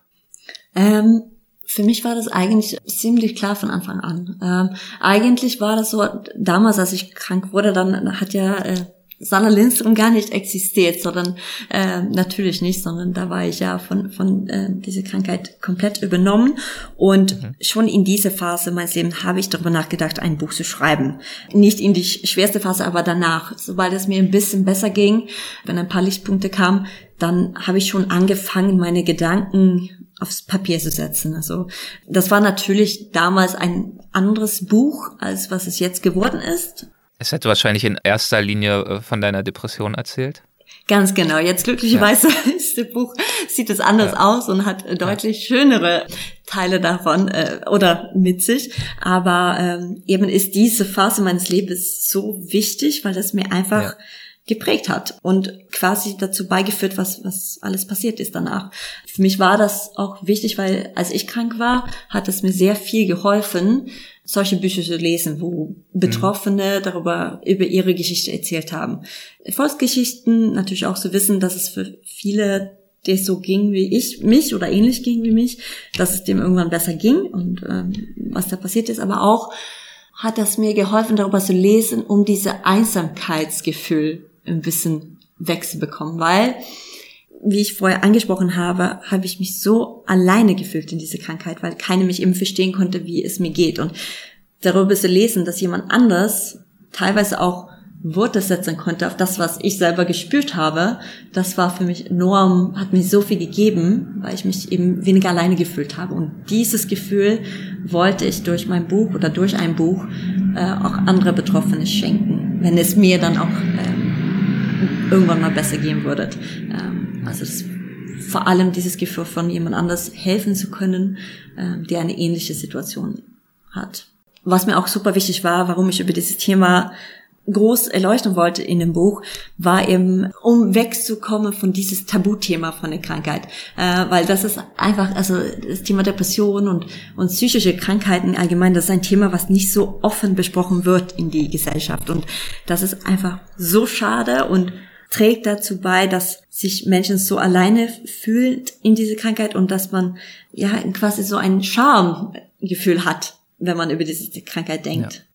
Speaker 1: Ähm, für mich war das eigentlich ziemlich klar von Anfang an. Ähm, eigentlich war das so, damals, als ich krank wurde, dann hat ja äh, Sanna Lindström gar nicht existiert, sondern äh, natürlich nicht, sondern da war ich ja von, von äh, dieser Krankheit komplett übernommen. Und mhm. schon in dieser Phase meines Lebens habe ich darüber nachgedacht, ein Buch zu schreiben. Nicht in die schwerste Phase, aber danach. Sobald es mir ein bisschen besser ging, wenn ein paar Lichtpunkte kamen, dann habe ich schon angefangen, meine Gedanken aufs Papier zu setzen. Also das war natürlich damals ein anderes Buch, als was es jetzt geworden ist.
Speaker 3: Es hätte wahrscheinlich in erster Linie äh, von deiner Depression erzählt.
Speaker 1: Ganz genau. Jetzt glücklicherweise ja. ist das Buch, sieht es anders ja. aus und hat deutlich ja. schönere Teile davon äh, oder mit sich. Aber ähm, eben ist diese Phase meines Lebens so wichtig, weil das mir einfach geprägt hat und quasi dazu beigeführt, was, was alles passiert ist danach. Für mich war das auch wichtig, weil als ich krank war, hat es mir sehr viel geholfen, solche Bücher zu lesen, wo Betroffene mhm. darüber, über ihre Geschichte erzählt haben. Erfolgsgeschichten, natürlich auch zu wissen, dass es für viele der so ging wie ich, mich oder ähnlich ging wie mich, dass es dem irgendwann besser ging und ähm, was da passiert ist, aber auch hat das mir geholfen, darüber zu lesen, um diese Einsamkeitsgefühl ein bisschen wegzubekommen, weil wie ich vorher angesprochen habe, habe ich mich so alleine gefühlt in diese Krankheit, weil keine mich eben verstehen konnte, wie es mir geht. Und darüber zu lesen, dass jemand anders teilweise auch Worte setzen konnte auf das, was ich selber gespürt habe, das war für mich enorm, hat mir so viel gegeben, weil ich mich eben weniger alleine gefühlt habe. Und dieses Gefühl wollte ich durch mein Buch oder durch ein Buch äh, auch andere Betroffene schenken, wenn es mir dann auch ähm, irgendwann mal besser gehen würde. Ähm, also das, vor allem dieses Gefühl von jemand anders helfen zu können, äh, der eine ähnliche Situation hat. Was mir auch super wichtig war, warum ich über dieses Thema groß erleuchten wollte in dem Buch, war eben, um wegzukommen von dieses Tabuthema von der Krankheit. Äh, weil das ist einfach, also das Thema Depression und, und psychische Krankheiten allgemein, das ist ein Thema, was nicht so offen besprochen wird in die Gesellschaft. Und das ist einfach so schade und trägt dazu bei, dass sich Menschen so alleine fühlen in diese Krankheit und dass man ja quasi so ein Schamgefühl hat, wenn man über diese Krankheit denkt.
Speaker 3: Ja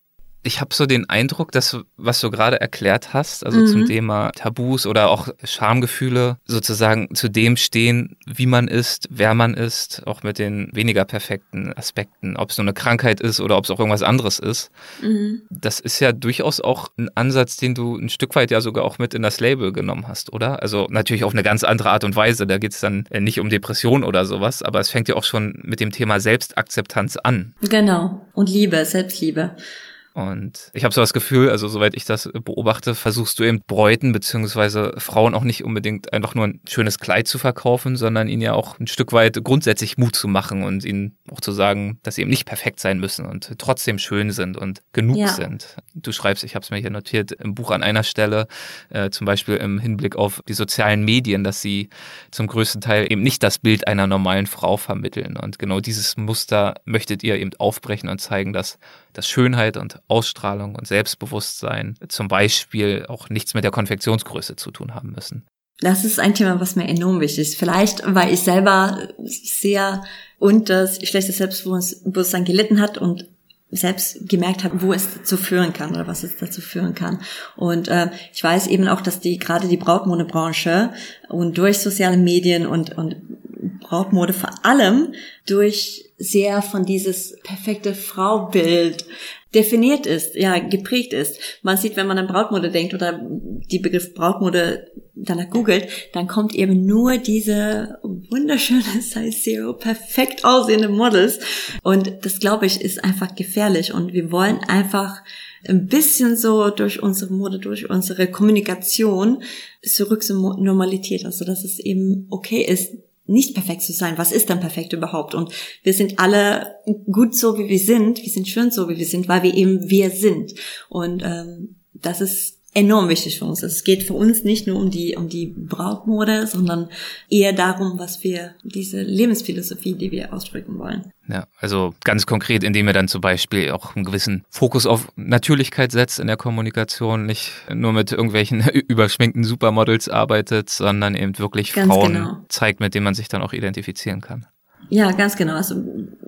Speaker 3: ich habe so den Eindruck, dass was du gerade erklärt hast, also mhm. zum Thema Tabus oder auch Schamgefühle, sozusagen zu dem stehen, wie man ist, wer man ist, auch mit den weniger perfekten Aspekten, ob es nur eine Krankheit ist oder ob es auch irgendwas anderes ist. Mhm. Das ist ja durchaus auch ein Ansatz, den du ein Stück weit ja sogar auch mit in das Label genommen hast, oder? Also natürlich auf eine ganz andere Art und Weise. Da geht es dann nicht um Depression oder sowas, aber es fängt ja auch schon mit dem Thema Selbstakzeptanz an.
Speaker 1: Genau. Und Liebe, Selbstliebe.
Speaker 3: Und ich habe so das Gefühl, also soweit ich das beobachte, versuchst du eben Bräuten beziehungsweise Frauen auch nicht unbedingt einfach nur ein schönes Kleid zu verkaufen, sondern ihnen ja auch ein Stück weit grundsätzlich Mut zu machen und ihnen auch zu sagen, dass sie eben nicht perfekt sein müssen und trotzdem schön sind und genug ja. sind. Du schreibst, ich habe es mir hier notiert, im Buch an einer Stelle, äh, zum Beispiel im Hinblick auf die sozialen Medien, dass sie zum größten Teil eben nicht das Bild einer normalen Frau vermitteln. Und genau dieses Muster möchtet ihr eben aufbrechen und zeigen, dass dass Schönheit und Ausstrahlung und Selbstbewusstsein zum Beispiel auch nichts mit der Konfektionsgröße zu tun haben müssen.
Speaker 1: Das ist ein Thema, was mir enorm wichtig ist. Vielleicht, weil ich selber sehr unter schlechtes Selbstbewusstsein gelitten hat und selbst gemerkt habe, wo es dazu führen kann oder was es dazu führen kann. Und äh, ich weiß eben auch, dass die gerade die Brautmodebranche und durch soziale Medien und, und Brautmode vor allem durch sehr von dieses perfekte Fraubild definiert ist, ja, geprägt ist. Man sieht, wenn man an Brautmode denkt oder die Begriff Brautmode danach googelt, dann kommt eben nur diese wunderschöne Size Zero perfekt aussehende Models. Und das, glaube ich, ist einfach gefährlich. Und wir wollen einfach ein bisschen so durch unsere Mode, durch unsere Kommunikation zurück zur Normalität. Also, dass es eben okay ist, nicht perfekt zu sein. Was ist dann perfekt überhaupt? Und wir sind alle gut so, wie wir sind. Wir sind schön so, wie wir sind, weil wir eben wir sind. Und ähm, das ist enorm wichtig für uns. Es geht für uns nicht nur um die, um die Brautmode, sondern eher darum, was wir, diese Lebensphilosophie, die wir ausdrücken wollen.
Speaker 3: Ja, also ganz konkret, indem ihr dann zum Beispiel auch einen gewissen Fokus auf Natürlichkeit setzt in der Kommunikation, nicht nur mit irgendwelchen überschminkten Supermodels arbeitet, sondern eben wirklich ganz Frauen genau. zeigt, mit denen man sich dann auch identifizieren kann.
Speaker 1: Ja, ganz genau. Also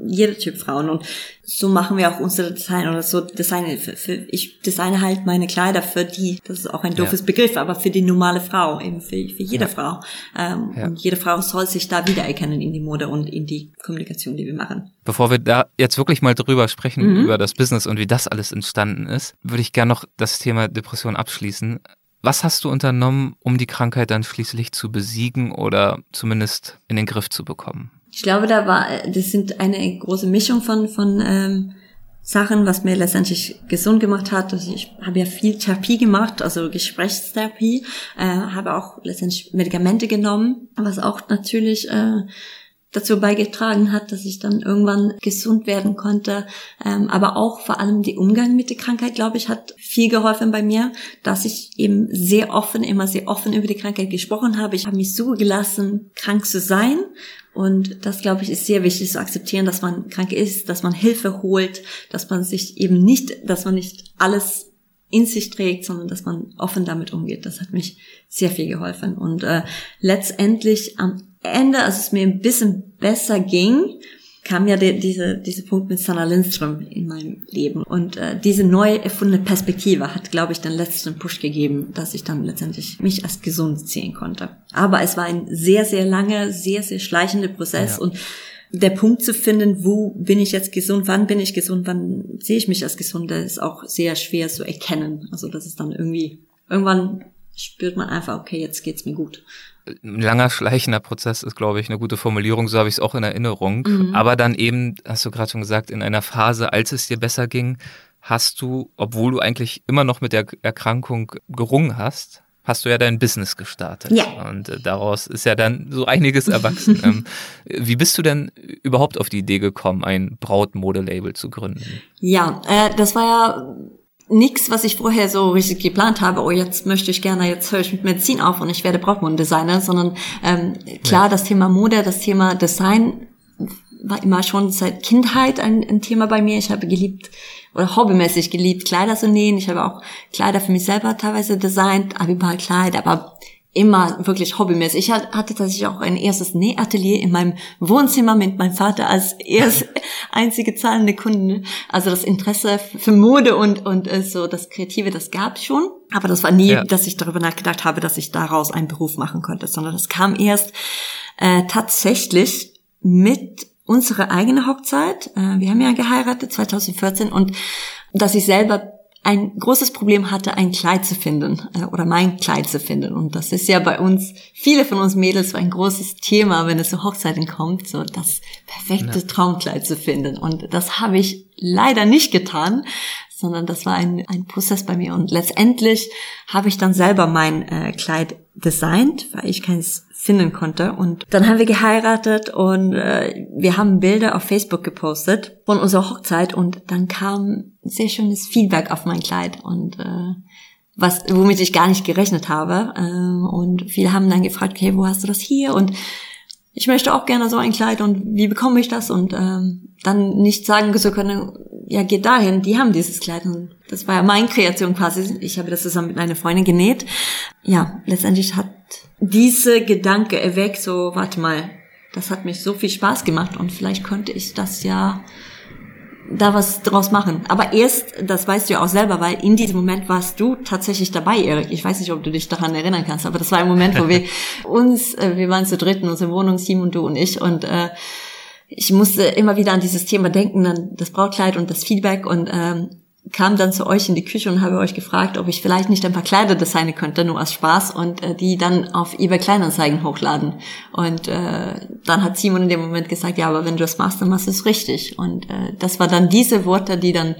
Speaker 1: jeder Typ Frauen. Und so machen wir auch unsere Design oder so Design. Für, für, ich designe halt meine Kleider für die, das ist auch ein doofes ja. Begriff, aber für die normale Frau, eben für, für jede ja. Frau. Ähm, ja. Und jede Frau soll sich da wiedererkennen in die Mode und in die Kommunikation, die wir machen.
Speaker 3: Bevor wir da jetzt wirklich mal drüber sprechen, mhm. über das Business und wie das alles entstanden ist, würde ich gerne noch das Thema Depression abschließen. Was hast du unternommen, um die Krankheit dann schließlich zu besiegen oder zumindest in den Griff zu bekommen?
Speaker 1: Ich glaube, da war, das sind eine große Mischung von, von ähm, Sachen, was mir letztendlich gesund gemacht hat. Also ich habe ja viel Therapie gemacht, also Gesprächstherapie, äh, habe auch letztendlich Medikamente genommen, was auch natürlich äh, dazu beigetragen hat, dass ich dann irgendwann gesund werden konnte. Ähm, aber auch vor allem die Umgang mit der Krankheit, glaube ich, hat viel geholfen bei mir, dass ich eben sehr offen, immer sehr offen über die Krankheit gesprochen habe. Ich habe mich so gelassen, krank zu sein und das, glaube ich, ist sehr wichtig zu akzeptieren, dass man krank ist, dass man Hilfe holt, dass man sich eben nicht, dass man nicht alles in sich trägt, sondern dass man offen damit umgeht. Das hat mich sehr viel geholfen. Und äh, letztendlich am Ende, als es mir ein bisschen besser ging, kam ja der, diese, diese Punkt mit Sanna Lindström in meinem Leben. Und äh, diese neu erfundene Perspektive hat, glaube ich, den letzten Push gegeben, dass ich dann letztendlich mich als gesund sehen konnte. Aber es war ein sehr, sehr langer, sehr, sehr schleichender Prozess ja. und der Punkt zu finden, wo bin ich jetzt gesund, wann bin ich gesund, wann sehe ich mich als gesund, das ist auch sehr schwer zu erkennen. Also das ist dann irgendwie, irgendwann spürt man einfach, okay, jetzt geht's mir gut.
Speaker 3: Ein langer, schleichender Prozess ist, glaube ich, eine gute Formulierung, so habe ich es auch in Erinnerung. Mhm. Aber dann eben, hast du gerade schon gesagt, in einer Phase, als es dir besser ging, hast du, obwohl du eigentlich immer noch mit der Erkrankung gerungen hast, hast du ja dein Business gestartet.
Speaker 1: Ja.
Speaker 3: Und äh, daraus ist ja dann so einiges erwachsen. ähm, wie bist du denn überhaupt auf die Idee gekommen, ein Brautmodelabel zu gründen?
Speaker 1: Ja, äh, das war ja nichts, was ich vorher so richtig geplant habe, oh, jetzt möchte ich gerne, jetzt höre ich mit Medizin auf und ich werde Brautmodendesigner, sondern ähm, klar, ja. das Thema Mode, das Thema Design war immer schon seit Kindheit ein, ein Thema bei mir. Ich habe geliebt oder hobbymäßig geliebt, Kleider zu nähen. Ich habe auch Kleider für mich selber teilweise designt, Abiballkleid, aber immer wirklich hobbymäßig. Ich hatte tatsächlich auch ein erstes Nähatelier in meinem Wohnzimmer mit meinem Vater als erst einzige zahlende Kunde. Also das Interesse für Mode und, und äh, so das Kreative, das gab es schon. Aber das war nie, ja. dass ich darüber nachgedacht habe, dass ich daraus einen Beruf machen könnte, sondern das kam erst äh, tatsächlich mit unserer eigenen Hochzeit. Äh, wir haben ja geheiratet 2014 und dass ich selber ein großes Problem hatte, ein Kleid zu finden äh, oder mein Kleid zu finden. Und das ist ja bei uns, viele von uns Mädels, ein großes Thema, wenn es zu Hochzeiten kommt, so das perfekte ja. Traumkleid zu finden. Und das habe ich leider nicht getan, sondern das war ein, ein Prozess bei mir. Und letztendlich habe ich dann selber mein äh, Kleid designt, weil ich keins finden konnte. Und dann haben wir geheiratet und äh, wir haben Bilder auf Facebook gepostet von unserer Hochzeit und dann kam sehr schönes Feedback auf mein Kleid und äh, was womit ich gar nicht gerechnet habe. Äh, und viele haben dann gefragt, okay, wo hast du das hier? Und ich möchte auch gerne so ein Kleid und wie bekomme ich das? Und ähm, dann nicht sagen zu können, ja, geht dahin, die haben dieses Kleid. Und das war ja meine Kreation quasi. Ich habe das zusammen mit einer Freundin genäht. Ja, letztendlich hat diese Gedanke erweckt, so, warte mal, das hat mich so viel Spaß gemacht und vielleicht könnte ich das ja da was draus machen. Aber erst, das weißt du ja auch selber, weil in diesem Moment warst du tatsächlich dabei, Erik. Ich weiß nicht, ob du dich daran erinnern kannst, aber das war ein Moment, wo wir uns, äh, wir waren zu dritt in unserer Wohnung, Simon, du und ich, und äh, ich musste immer wieder an dieses Thema denken, an das Brautkleid und das Feedback und ähm, kam dann zu euch in die Küche und habe euch gefragt, ob ich vielleicht nicht ein paar Kleider designen könnte, nur aus Spaß und äh, die dann auf eBay Kleinanzeigen hochladen. Und äh, dann hat Simon in dem Moment gesagt, ja, aber wenn du es machst, dann machst du es richtig. Und äh, das war dann diese Worte, die dann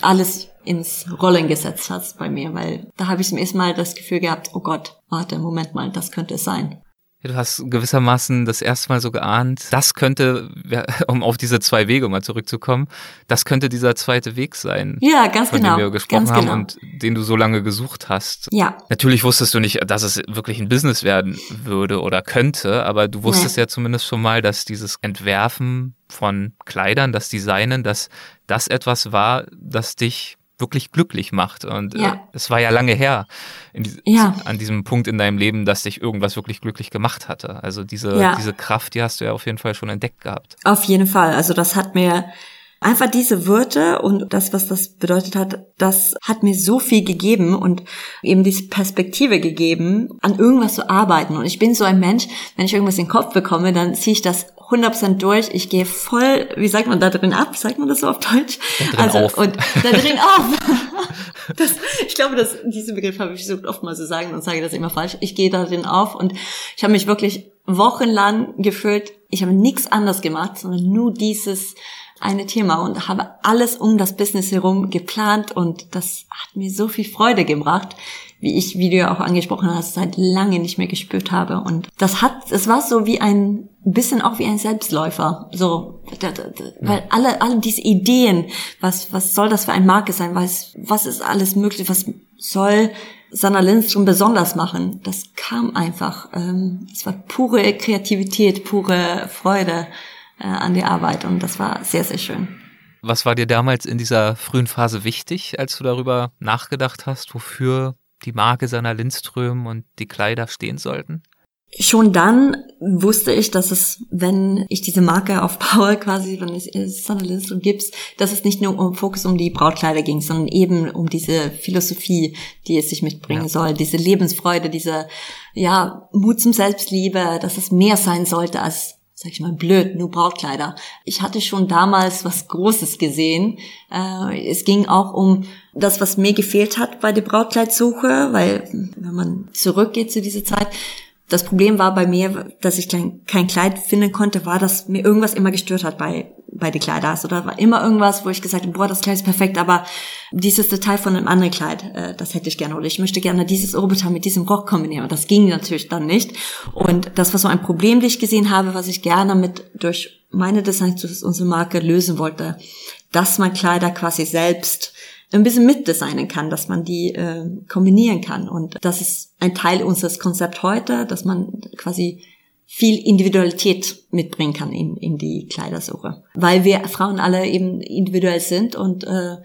Speaker 1: alles ins Rollen gesetzt hat bei mir, weil da habe ich zum ersten Mal das Gefühl gehabt, oh Gott, warte, Moment mal, das könnte es sein.
Speaker 3: Du hast gewissermaßen das erste Mal so geahnt, das könnte, um auf diese zwei Wege mal zurückzukommen, das könnte dieser zweite Weg sein.
Speaker 1: Ja, ganz
Speaker 3: von
Speaker 1: genau.
Speaker 3: Dem wir gesprochen
Speaker 1: ganz
Speaker 3: haben
Speaker 1: genau.
Speaker 3: und den du so lange gesucht hast.
Speaker 1: Ja.
Speaker 3: Natürlich wusstest du nicht, dass es wirklich ein Business werden würde oder könnte, aber du wusstest nee. ja zumindest schon mal, dass dieses Entwerfen von Kleidern, das Designen, dass das etwas war, das dich wirklich glücklich macht. Und äh, ja. äh, es war ja lange her die, ja. an diesem Punkt in deinem Leben, dass dich irgendwas wirklich glücklich gemacht hatte. Also diese, ja. diese Kraft, die hast du ja auf jeden Fall schon entdeckt gehabt.
Speaker 1: Auf jeden Fall. Also das hat mir einfach diese Wörter und das, was das bedeutet hat, das hat mir so viel gegeben und eben diese Perspektive gegeben, an irgendwas zu arbeiten. Und ich bin so ein Mensch, wenn ich irgendwas in den Kopf bekomme, dann ziehe ich das 100% durch. Ich gehe voll, wie sagt man da drin ab? Sagt man das so auf Deutsch?
Speaker 3: Da also, auf.
Speaker 1: und da drin auf. Das, ich glaube, dass diesen Begriff habe ich so oft mal zu sagen und sage das immer falsch. Ich gehe da drin auf und ich habe mich wirklich wochenlang gefühlt, ich habe nichts anderes gemacht, sondern nur dieses eine Thema und habe alles um das Business herum geplant und das hat mir so viel Freude gebracht wie ich, wie du ja auch angesprochen hast, seit lange nicht mehr gespürt habe. Und das hat, es war so wie ein bisschen auch wie ein Selbstläufer. So, weil alle, alle diese Ideen, was, was soll das für ein Marke sein? Was, was ist alles möglich? Was soll Sanna Lindström besonders machen? Das kam einfach. Ähm, es war pure Kreativität, pure Freude äh, an die Arbeit und das war sehr, sehr schön.
Speaker 3: Was war dir damals in dieser frühen Phase wichtig, als du darüber nachgedacht hast, wofür die Marke Sanna Lindström und die Kleider stehen sollten?
Speaker 1: Schon dann wusste ich, dass es, wenn ich diese Marke aufbaue, quasi, wenn es Sanna Lindström gibt, dass es nicht nur um Fokus um die Brautkleider ging, sondern eben um diese Philosophie, die es sich mitbringen ja. soll, diese Lebensfreude, diese, ja, Mut zum Selbstliebe, dass es mehr sein sollte als sag ich mal, blöd, nur Brautkleider. Ich hatte schon damals was Großes gesehen. Äh, es ging auch um das, was mir gefehlt hat bei der Brautkleidsuche, weil wenn man zurückgeht zu dieser Zeit, das Problem war bei mir, dass ich kein, Kleid finden konnte, war, dass mir irgendwas immer gestört hat bei, bei den Kleidern. Also da war immer irgendwas, wo ich gesagt habe, boah, das Kleid ist perfekt, aber dieses Detail von einem anderen Kleid, äh, das hätte ich gerne. Oder ich möchte gerne dieses Oberteil mit diesem Rock kombinieren. Und das ging natürlich dann nicht. Und das war so ein Problem, das ich gesehen habe, was ich gerne mit durch meine Designs unsere Marke lösen wollte, dass man Kleider quasi selbst ein bisschen mitdesignen kann, dass man die äh, kombinieren kann. Und das ist ein Teil unseres Konzept heute, dass man quasi viel Individualität mitbringen kann in, in die Kleidersuche. Weil wir Frauen alle eben individuell sind und äh,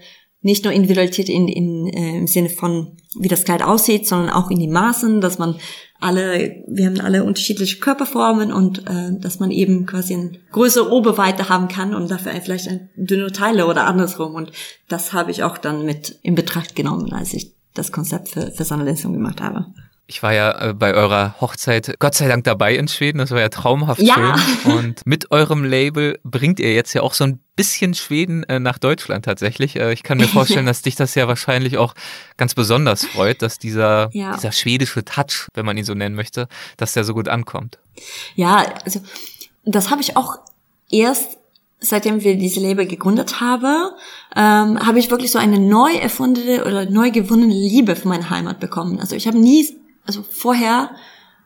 Speaker 1: nicht nur Individualität in, in, äh, im Sinne von, wie das Kleid aussieht, sondern auch in die Maßen, dass man alle, wir haben alle unterschiedliche Körperformen und äh, dass man eben quasi eine größere Oberweite haben kann und dafür vielleicht ein dünne Teile oder andersrum. Und das habe ich auch dann mit in Betracht genommen, als ich das Konzept für, für Sonderlenzung gemacht habe.
Speaker 3: Ich war ja äh, bei eurer Hochzeit Gott sei Dank dabei in Schweden. Das war ja traumhaft
Speaker 1: ja.
Speaker 3: schön. Und mit eurem Label bringt ihr jetzt ja auch so ein bisschen Schweden äh, nach Deutschland tatsächlich. Äh, ich kann mir vorstellen, dass dich das ja wahrscheinlich auch ganz besonders freut, dass dieser, ja. dieser schwedische Touch, wenn man ihn so nennen möchte, dass der so gut ankommt.
Speaker 1: Ja, also das habe ich auch erst seitdem wir diese Label gegründet haben, ähm, habe ich wirklich so eine neu erfundene oder neu gewonnene Liebe für meine Heimat bekommen. Also ich habe nie also vorher,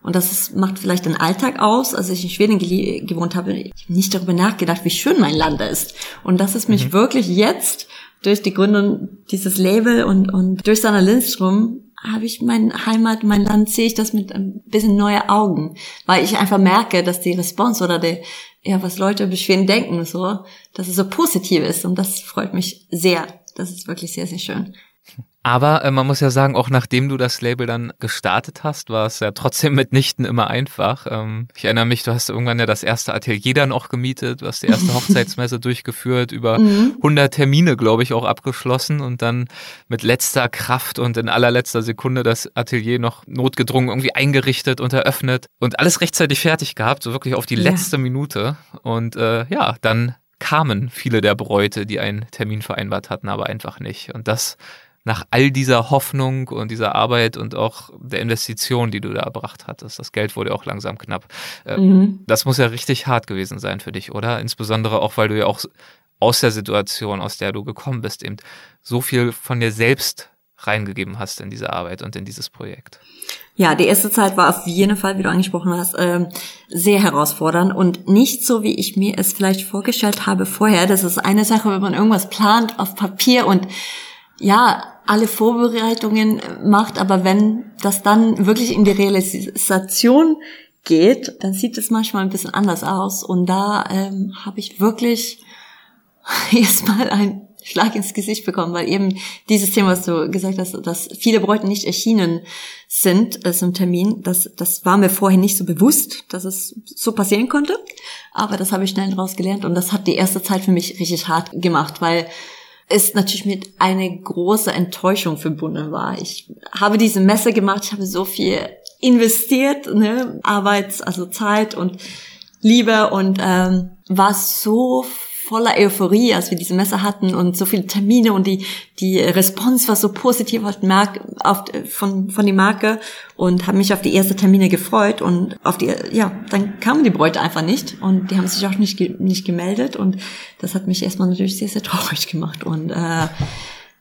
Speaker 1: und das ist, macht vielleicht den Alltag aus, als ich in Schweden gewohnt habe, ich habe nicht darüber nachgedacht, wie schön mein Land ist. Und das ist mich mhm. wirklich jetzt durch die Gründung dieses Label und, und durch Sanna Lindström habe ich meine Heimat, mein Land, sehe ich das mit ein bisschen neue Augen, weil ich einfach merke, dass die Response oder die, ja, was Leute über Schweden denken, so, dass es so positiv ist und das freut mich sehr. Das ist wirklich sehr, sehr schön.
Speaker 3: Aber äh, man muss ja sagen, auch nachdem du das Label dann gestartet hast, war es ja trotzdem mitnichten immer einfach. Ähm, ich erinnere mich, du hast irgendwann ja das erste Atelier dann auch gemietet, du hast die erste Hochzeitsmesse durchgeführt, über mhm. 100 Termine, glaube ich, auch abgeschlossen und dann mit letzter Kraft und in allerletzter Sekunde das Atelier noch notgedrungen irgendwie eingerichtet und eröffnet und alles rechtzeitig fertig gehabt, so wirklich auf die ja. letzte Minute. Und äh, ja, dann kamen viele der Bräute, die einen Termin vereinbart hatten, aber einfach nicht. Und das nach all dieser Hoffnung und dieser Arbeit und auch der Investition, die du da erbracht hattest. Das Geld wurde auch langsam knapp. Äh, mhm. Das muss ja richtig hart gewesen sein für dich, oder? Insbesondere auch, weil du ja auch aus der Situation, aus der du gekommen bist, eben so viel von dir selbst reingegeben hast in diese Arbeit und in dieses Projekt.
Speaker 1: Ja, die erste Zeit war auf jeden Fall, wie du angesprochen hast, ähm, sehr herausfordernd und nicht so, wie ich mir es vielleicht vorgestellt habe vorher. Das ist eine Sache, wenn man irgendwas plant auf Papier und ja, alle Vorbereitungen macht, aber wenn das dann wirklich in die Realisation geht, dann sieht es manchmal ein bisschen anders aus. Und da ähm, habe ich wirklich erstmal einen Schlag ins Gesicht bekommen, weil eben dieses Thema, was du gesagt hast, dass viele Bräute nicht erschienen sind äh, zum Termin, das, das war mir vorher nicht so bewusst, dass es so passieren konnte. Aber das habe ich schnell daraus gelernt und das hat die erste Zeit für mich richtig hart gemacht, weil es natürlich mit eine große Enttäuschung verbunden war. Ich habe diese Messe gemacht, ich habe so viel investiert, ne, Arbeits, also Zeit und Liebe und ähm, war so voller Euphorie, als wir diese Messe hatten und so viele Termine und die, die Response war so positiv auf, Mark, auf von, von die Marke und habe mich auf die ersten Termine gefreut und auf die, ja, dann kamen die Bräute einfach nicht und die haben sich auch nicht, nicht gemeldet und das hat mich erstmal natürlich sehr, sehr traurig gemacht und äh,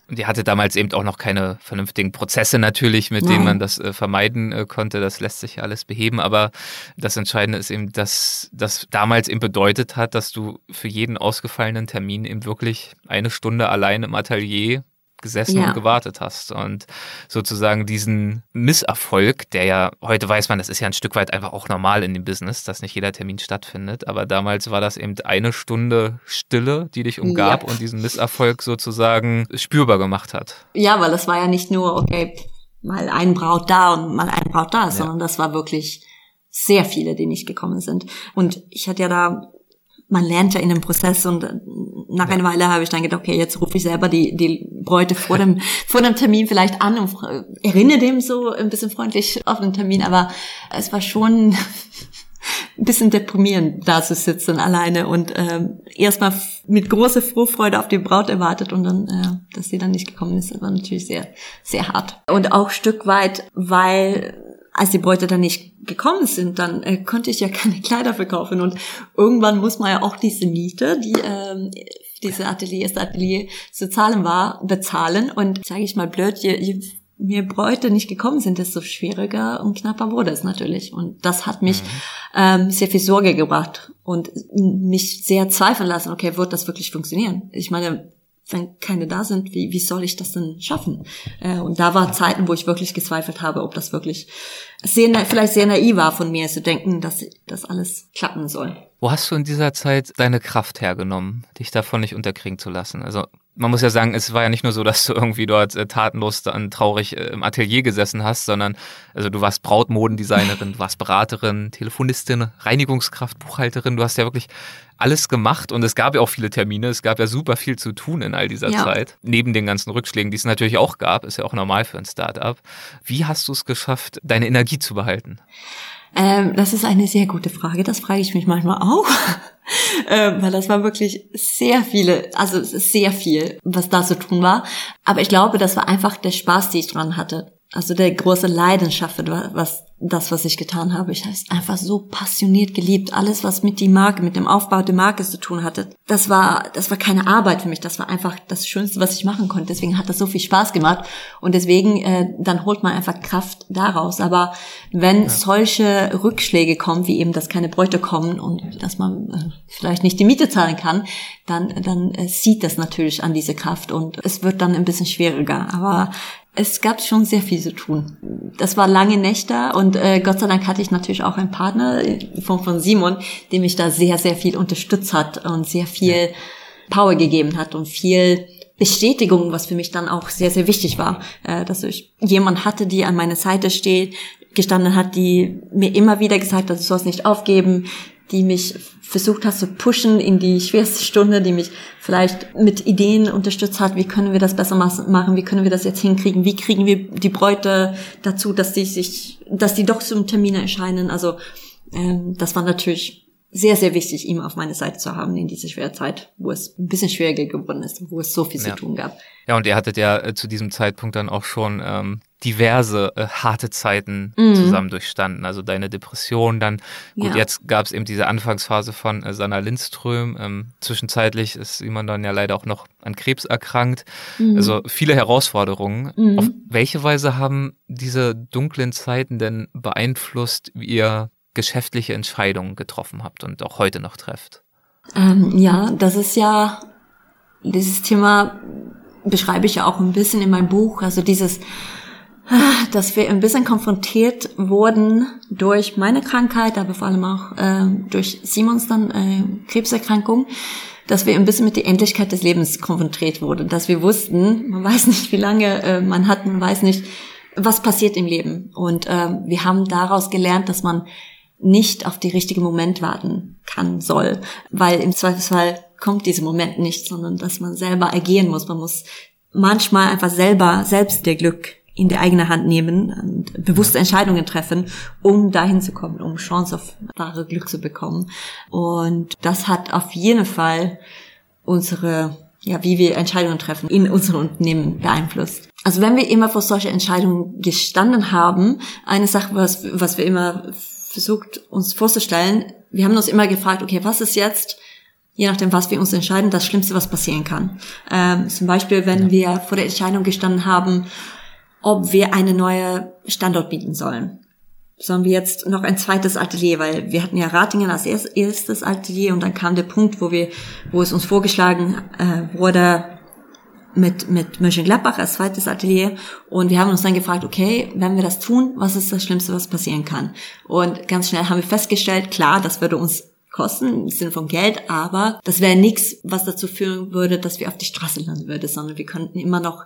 Speaker 3: und ihr hatte damals eben auch noch keine vernünftigen Prozesse natürlich, mit Nein. denen man das äh, vermeiden äh, konnte. Das lässt sich ja alles beheben. Aber das Entscheidende ist eben, dass das damals eben bedeutet hat, dass du für jeden ausgefallenen Termin eben wirklich eine Stunde allein im Atelier gesessen ja. und gewartet hast und sozusagen diesen Misserfolg, der ja, heute weiß man, das ist ja ein Stück weit einfach auch normal in dem Business, dass nicht jeder Termin stattfindet, aber damals war das eben eine Stunde Stille, die dich umgab ja. und diesen Misserfolg sozusagen spürbar gemacht hat.
Speaker 1: Ja, weil das war ja nicht nur, okay, mal ein Braut da und mal ein Braut da, ja. sondern das war wirklich sehr viele, die nicht gekommen sind. Und ich hatte ja da man lernt ja in dem Prozess und äh, nach einer Weile habe ich dann gedacht, okay, jetzt rufe ich selber die, die Bräute vor dem, vor dem Termin vielleicht an und erinnere dem so ein bisschen freundlich auf den Termin, aber es war schon ein bisschen deprimierend, da zu sitzen alleine und ähm, erstmal mit großer Vorfreude auf die Braut erwartet und dann, äh, dass sie dann nicht gekommen ist, das war natürlich sehr, sehr hart. Und auch Stück weit, weil als die Bräute dann nicht gekommen sind, dann äh, konnte ich ja keine Kleider verkaufen und irgendwann muss man ja auch diese Miete, die ähm, diese Atelier, das Atelier zu zahlen war, bezahlen und sage ich mal blöd, je, je mehr Bräute nicht gekommen sind, desto schwieriger und knapper wurde es natürlich. Und das hat mich mhm. ähm, sehr viel Sorge gebracht und mich sehr zweifeln lassen, okay, wird das wirklich funktionieren? Ich meine, wenn keine da sind, wie, wie soll ich das denn schaffen? Äh, und da war Zeiten, wo ich wirklich gezweifelt habe, ob das wirklich sehr, vielleicht sehr naiv war von mir zu denken, dass das alles klappen soll.
Speaker 3: Wo hast du in dieser Zeit deine Kraft hergenommen, dich davon nicht unterkriegen zu lassen? Also man muss ja sagen, es war ja nicht nur so, dass du irgendwie dort äh, tatenlos und traurig äh, im Atelier gesessen hast, sondern also du warst Brautmodendesignerin, du warst Beraterin, Telefonistin, Reinigungskraft, Buchhalterin, du hast ja wirklich alles gemacht und es gab ja auch viele Termine, es gab ja super viel zu tun in all dieser ja. Zeit. Neben den ganzen Rückschlägen, die es natürlich auch gab, ist ja auch normal für ein Startup. Wie hast du es geschafft, deine Energie zu behalten?
Speaker 1: Ähm, das ist eine sehr gute Frage. Das frage ich mich manchmal auch, ähm, weil das war wirklich sehr viele, also sehr viel, was da zu tun war. Aber ich glaube, das war einfach der Spaß, den ich dran hatte also der große Leidenschaft, was das, was ich getan habe. Ich habe es einfach so passioniert geliebt. Alles, was mit die Marke, mit dem Aufbau der Marke zu tun hatte, das war, das war keine Arbeit für mich. Das war einfach das Schönste, was ich machen konnte. Deswegen hat das so viel Spaß gemacht. Und deswegen, äh, dann holt man einfach Kraft daraus. Aber wenn ja. solche Rückschläge kommen, wie eben, dass keine Bräute kommen und dass man äh, vielleicht nicht die Miete zahlen kann, dann, dann äh, sieht das natürlich an diese Kraft und es wird dann ein bisschen schwieriger. Aber es gab schon sehr viel zu tun. Das war lange Nächte und äh, Gott sei Dank hatte ich natürlich auch einen Partner in Form von Simon, der mich da sehr, sehr viel unterstützt hat und sehr viel Power gegeben hat und viel Bestätigung, was für mich dann auch sehr, sehr wichtig war, äh, dass ich jemand hatte, die an meiner Seite steht, gestanden hat, die mir immer wieder gesagt hat, du sollst nicht aufgeben, die mich versucht hat zu pushen in die schwerste Stunde, die mich vielleicht mit Ideen unterstützt hat, wie können wir das besser machen, wie können wir das jetzt hinkriegen, wie kriegen wir die Bräute dazu, dass die sich, dass die doch zum Termin erscheinen. Also ähm, das war natürlich sehr, sehr wichtig, ihn auf meine Seite zu haben in dieser schweren Zeit, wo es ein bisschen schwieriger geworden ist, wo es so viel ja. zu tun gab.
Speaker 3: Ja, und ihr hattet ja äh, zu diesem Zeitpunkt dann auch schon ähm, diverse äh, harte Zeiten mhm. zusammen durchstanden. Also deine Depression, dann, gut, ja. jetzt gab es eben diese Anfangsphase von äh, Sanna Lindström. Ähm, zwischenzeitlich ist Simon dann ja leider auch noch an Krebs erkrankt. Mhm. Also viele Herausforderungen. Mhm. Auf welche Weise haben diese dunklen Zeiten denn beeinflusst, wie ihr geschäftliche Entscheidungen getroffen habt und auch heute noch trefft?
Speaker 1: Ähm, ja, das ist ja dieses Thema beschreibe ich ja auch ein bisschen in meinem Buch. Also dieses, dass wir ein bisschen konfrontiert wurden durch meine Krankheit, aber vor allem auch äh, durch Simons dann äh, Krebserkrankung, dass wir ein bisschen mit der Endlichkeit des Lebens konfrontiert wurden, dass wir wussten, man weiß nicht, wie lange äh, man hat, man weiß nicht, was passiert im Leben. Und äh, wir haben daraus gelernt, dass man nicht auf die richtige Moment warten kann, soll, weil im Zweifelsfall kommt dieser Moment nicht, sondern dass man selber agieren muss. Man muss manchmal einfach selber, selbst der Glück in die eigene Hand nehmen und bewusste Entscheidungen treffen, um dahin zu kommen, um Chance auf wahre Glück zu bekommen. Und das hat auf jeden Fall unsere, ja, wie wir Entscheidungen treffen in unserem Unternehmen beeinflusst. Also wenn wir immer vor solche Entscheidungen gestanden haben, eine Sache, was, was wir immer versucht uns vorzustellen, wir haben uns immer gefragt, okay, was ist jetzt, je nachdem, was wir uns entscheiden, das Schlimmste, was passieren kann. Ähm, zum Beispiel, wenn ja. wir vor der Entscheidung gestanden haben, ob wir eine neue Standort bieten sollen. Sollen wir jetzt noch ein zweites Atelier, weil wir hatten ja Ratingen als erstes Atelier und dann kam der Punkt, wo wir, wo es uns vorgeschlagen äh, wurde, mit, mit Mönchengladbach als zweites Atelier und wir haben uns dann gefragt, okay, wenn wir das tun, was ist das Schlimmste, was passieren kann? Und ganz schnell haben wir festgestellt, klar, das würde uns kosten im Sinne von Geld, aber das wäre nichts, was dazu führen würde, dass wir auf die Straße landen würden, sondern wir könnten immer noch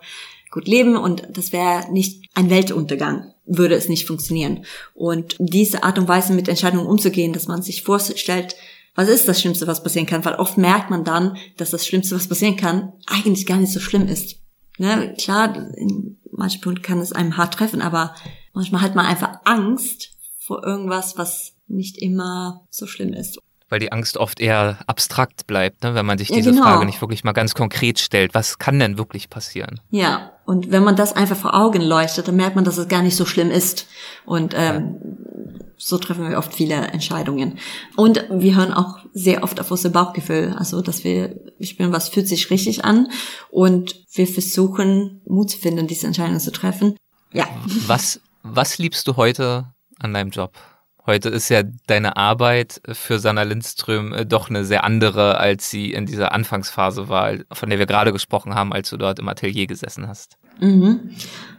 Speaker 1: gut leben und das wäre nicht ein Weltuntergang, würde es nicht funktionieren. Und diese Art und Weise mit Entscheidungen umzugehen, dass man sich vorstellt, was ist das Schlimmste, was passieren kann? Weil oft merkt man dann, dass das Schlimmste, was passieren kann, eigentlich gar nicht so schlimm ist. Ne? Klar, in manchen Punkten kann es einem hart treffen, aber manchmal hat man einfach Angst vor irgendwas, was nicht immer so schlimm ist
Speaker 3: weil die Angst oft eher abstrakt bleibt, ne? wenn man sich diese ja, genau. Frage nicht wirklich mal ganz konkret stellt. Was kann denn wirklich passieren?
Speaker 1: Ja, und wenn man das einfach vor Augen leuchtet, dann merkt man, dass es gar nicht so schlimm ist. Und ähm, ja. so treffen wir oft viele Entscheidungen. Und wir hören auch sehr oft auf unser Bauchgefühl, also dass wir spüren, was fühlt sich richtig an und wir versuchen Mut zu finden, diese Entscheidung zu treffen. Ja.
Speaker 3: Was, was liebst du heute an deinem Job? Heute ist ja deine Arbeit für Sanna Lindström äh, doch eine sehr andere, als sie in dieser Anfangsphase war, von der wir gerade gesprochen haben, als du dort im Atelier gesessen hast.
Speaker 1: Mhm.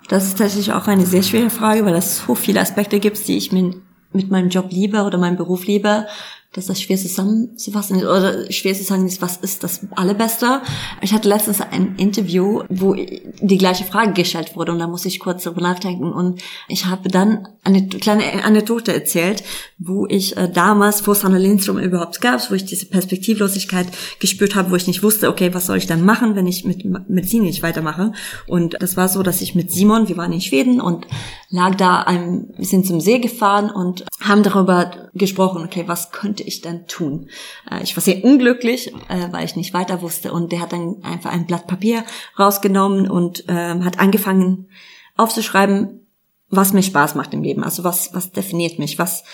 Speaker 1: Das ist tatsächlich auch eine sehr schwere Frage, weil es so viele Aspekte gibt, die ich mir mit meinem Job liebe oder meinem Beruf liebe dass das schwer zusammenzufassen ist oder schwer zu sagen ist, was ist das Allerbeste. Ich hatte letztens ein Interview, wo die gleiche Frage gestellt wurde und da musste ich kurz darüber nachdenken und ich habe dann eine kleine Anekdote erzählt, wo ich äh, damals, vor Sanna Lindström überhaupt gab, wo ich diese Perspektivlosigkeit gespürt habe, wo ich nicht wusste, okay, was soll ich dann machen, wenn ich mit Medizin nicht weitermache. Und das war so, dass ich mit Simon, wir waren in Schweden und lag da ein bisschen zum See gefahren und haben darüber gesprochen, okay, was könnte ich denn tun? Äh, ich war sehr unglücklich, äh, weil ich nicht weiter wusste und der hat dann einfach ein Blatt Papier rausgenommen und ähm, hat angefangen aufzuschreiben, was mir Spaß macht im Leben, also was, was definiert mich, was,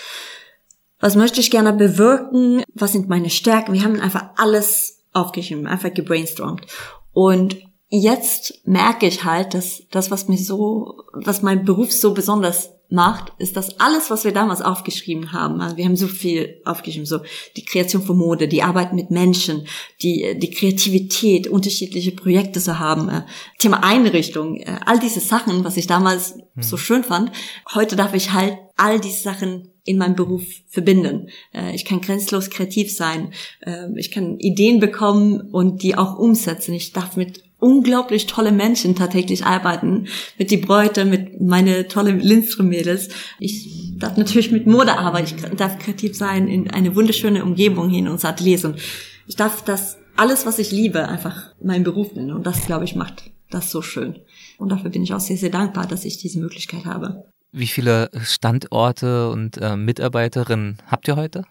Speaker 1: was möchte ich gerne bewirken, was sind meine Stärken. Wir haben einfach alles aufgeschrieben, einfach gebrainstormt. Und jetzt merke ich halt, dass das, was mir so, was mein Beruf so besonders macht, ist das alles, was wir damals aufgeschrieben haben. Also wir haben so viel aufgeschrieben, so die Kreation von Mode, die Arbeit mit Menschen, die, die Kreativität, unterschiedliche Projekte zu haben, äh, Thema Einrichtung, äh, all diese Sachen, was ich damals hm. so schön fand. Heute darf ich halt all diese Sachen in meinem Beruf verbinden. Äh, ich kann grenzlos kreativ sein. Äh, ich kann Ideen bekommen und die auch umsetzen. Ich darf mit unglaublich tolle Menschen tagtäglich arbeiten, mit die Bräute, mit meine tolle Lindström-Mädels. Ich darf natürlich mit Mode arbeiten, ich darf kreativ sein, in eine wunderschöne Umgebung hier in unser Atelier und ich darf das alles, was ich liebe, einfach meinen Beruf nennen und das, glaube ich, macht das so schön. Und dafür bin ich auch sehr, sehr dankbar, dass ich diese Möglichkeit habe.
Speaker 3: Wie viele Standorte und äh, Mitarbeiterinnen habt ihr heute?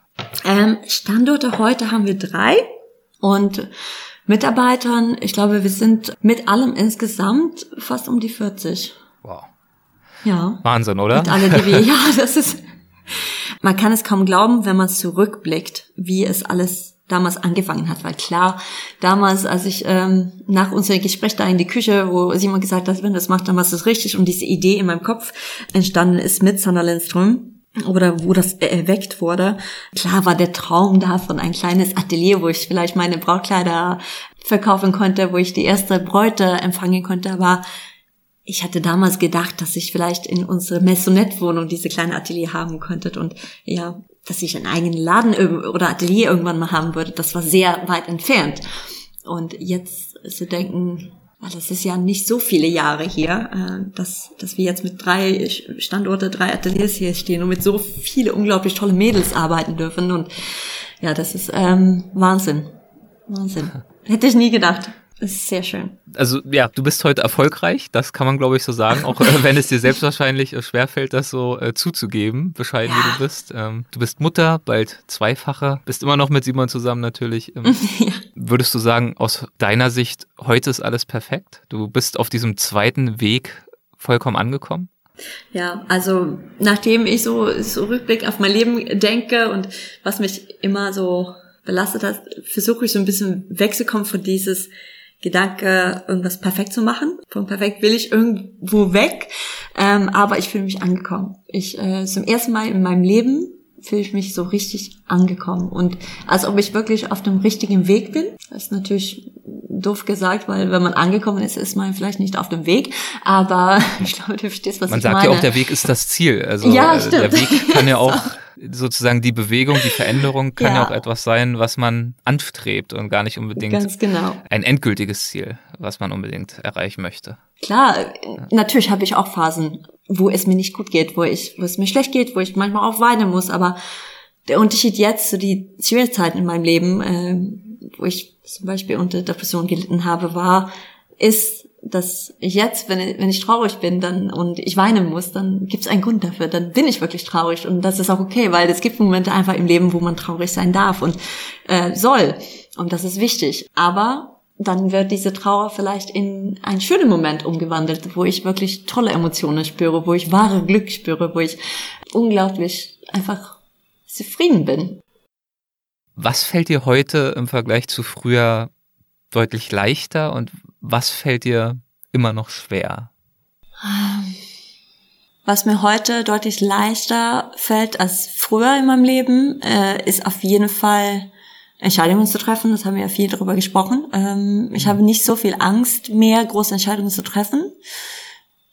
Speaker 1: Ähm, Standorte heute haben wir drei und Mitarbeitern, ich glaube, wir sind mit allem insgesamt fast um die 40.
Speaker 3: Wow.
Speaker 1: Ja.
Speaker 3: Wahnsinn, oder?
Speaker 1: Mit alle, die wir, ja, das ist, man kann es kaum glauben, wenn man zurückblickt, wie es alles damals angefangen hat, weil klar, damals, als ich ähm, nach unserem Gespräch da in die Küche, wo Simon gesagt hat, wenn das macht, dann machst du es richtig. Und diese Idee in meinem Kopf entstanden ist mit Sandra Lindström, oder wo das erweckt wurde. Klar war der Traum da von ein kleines Atelier, wo ich vielleicht meine Brautkleider verkaufen konnte, wo ich die erste Bräute empfangen konnte, aber ich hatte damals gedacht, dass ich vielleicht in unsere Maisonette-Wohnung diese kleine Atelier haben könnte. Und ja, dass ich einen eigenen Laden oder Atelier irgendwann mal haben würde. Das war sehr weit entfernt. Und jetzt zu denken, weil das ist ja nicht so viele Jahre hier, äh, dass, dass wir jetzt mit drei Standorte, drei Ateliers hier stehen und mit so viele unglaublich tolle Mädels arbeiten dürfen. Und ja, das ist ähm, Wahnsinn. Wahnsinn. Hätte ich nie gedacht. Das ist sehr schön.
Speaker 3: Also ja, du bist heute erfolgreich, das kann man glaube ich so sagen, auch äh, wenn es dir selbst wahrscheinlich äh, schwerfällt, das so äh, zuzugeben, bescheiden ja. wie du bist. Ähm, du bist Mutter, bald zweifache, bist immer noch mit Simon zusammen natürlich. Ähm, ja. Würdest du sagen, aus deiner Sicht, heute ist alles perfekt? Du bist auf diesem zweiten Weg vollkommen angekommen?
Speaker 1: Ja, also nachdem ich so, so Rückblick auf mein Leben denke und was mich immer so belastet hat, versuche ich so ein bisschen wegzukommen von dieses Gedanke, irgendwas perfekt zu machen. Von perfekt will ich irgendwo weg, ähm, aber ich fühle mich angekommen. Ich äh, zum ersten Mal in meinem Leben fühle ich mich so richtig angekommen und als ob ich wirklich auf dem richtigen Weg bin. Das ist natürlich doof gesagt, weil wenn man angekommen ist, ist man vielleicht nicht auf dem Weg. Aber ich glaube, du verstehst, was
Speaker 3: man
Speaker 1: ich meine.
Speaker 3: Man sagt ja auch, der Weg ist das Ziel. Also
Speaker 1: ja,
Speaker 3: äh,
Speaker 1: stimmt.
Speaker 3: der Weg kann ja auch sozusagen die Bewegung, die Veränderung kann ja. auch etwas sein, was man anstrebt und gar nicht unbedingt
Speaker 1: genau.
Speaker 3: ein endgültiges Ziel, was man unbedingt erreichen möchte.
Speaker 1: Klar, natürlich habe ich auch Phasen, wo es mir nicht gut geht, wo ich, wo es mir schlecht geht, wo ich manchmal auch weinen muss, aber der Unterschied jetzt zu die Schwierigkeiten in meinem Leben, äh, wo ich zum Beispiel unter Depression gelitten habe, war, ist, dass jetzt, wenn ich, wenn ich traurig bin dann und ich weinen muss, dann gibt es einen Grund dafür. Dann bin ich wirklich traurig und das ist auch okay, weil es gibt Momente einfach im Leben, wo man traurig sein darf und äh, soll. Und das ist wichtig. Aber dann wird diese Trauer vielleicht in einen schönen Moment umgewandelt, wo ich wirklich tolle Emotionen spüre, wo ich wahre Glück spüre, wo ich unglaublich einfach zufrieden bin.
Speaker 3: Was fällt dir heute im Vergleich zu früher deutlich leichter und was fällt dir immer noch schwer?
Speaker 1: Was mir heute deutlich leichter fällt als früher in meinem Leben, äh, ist auf jeden Fall Entscheidungen zu treffen. Das haben wir ja viel darüber gesprochen. Ähm, ich habe nicht so viel Angst mehr, große Entscheidungen zu treffen.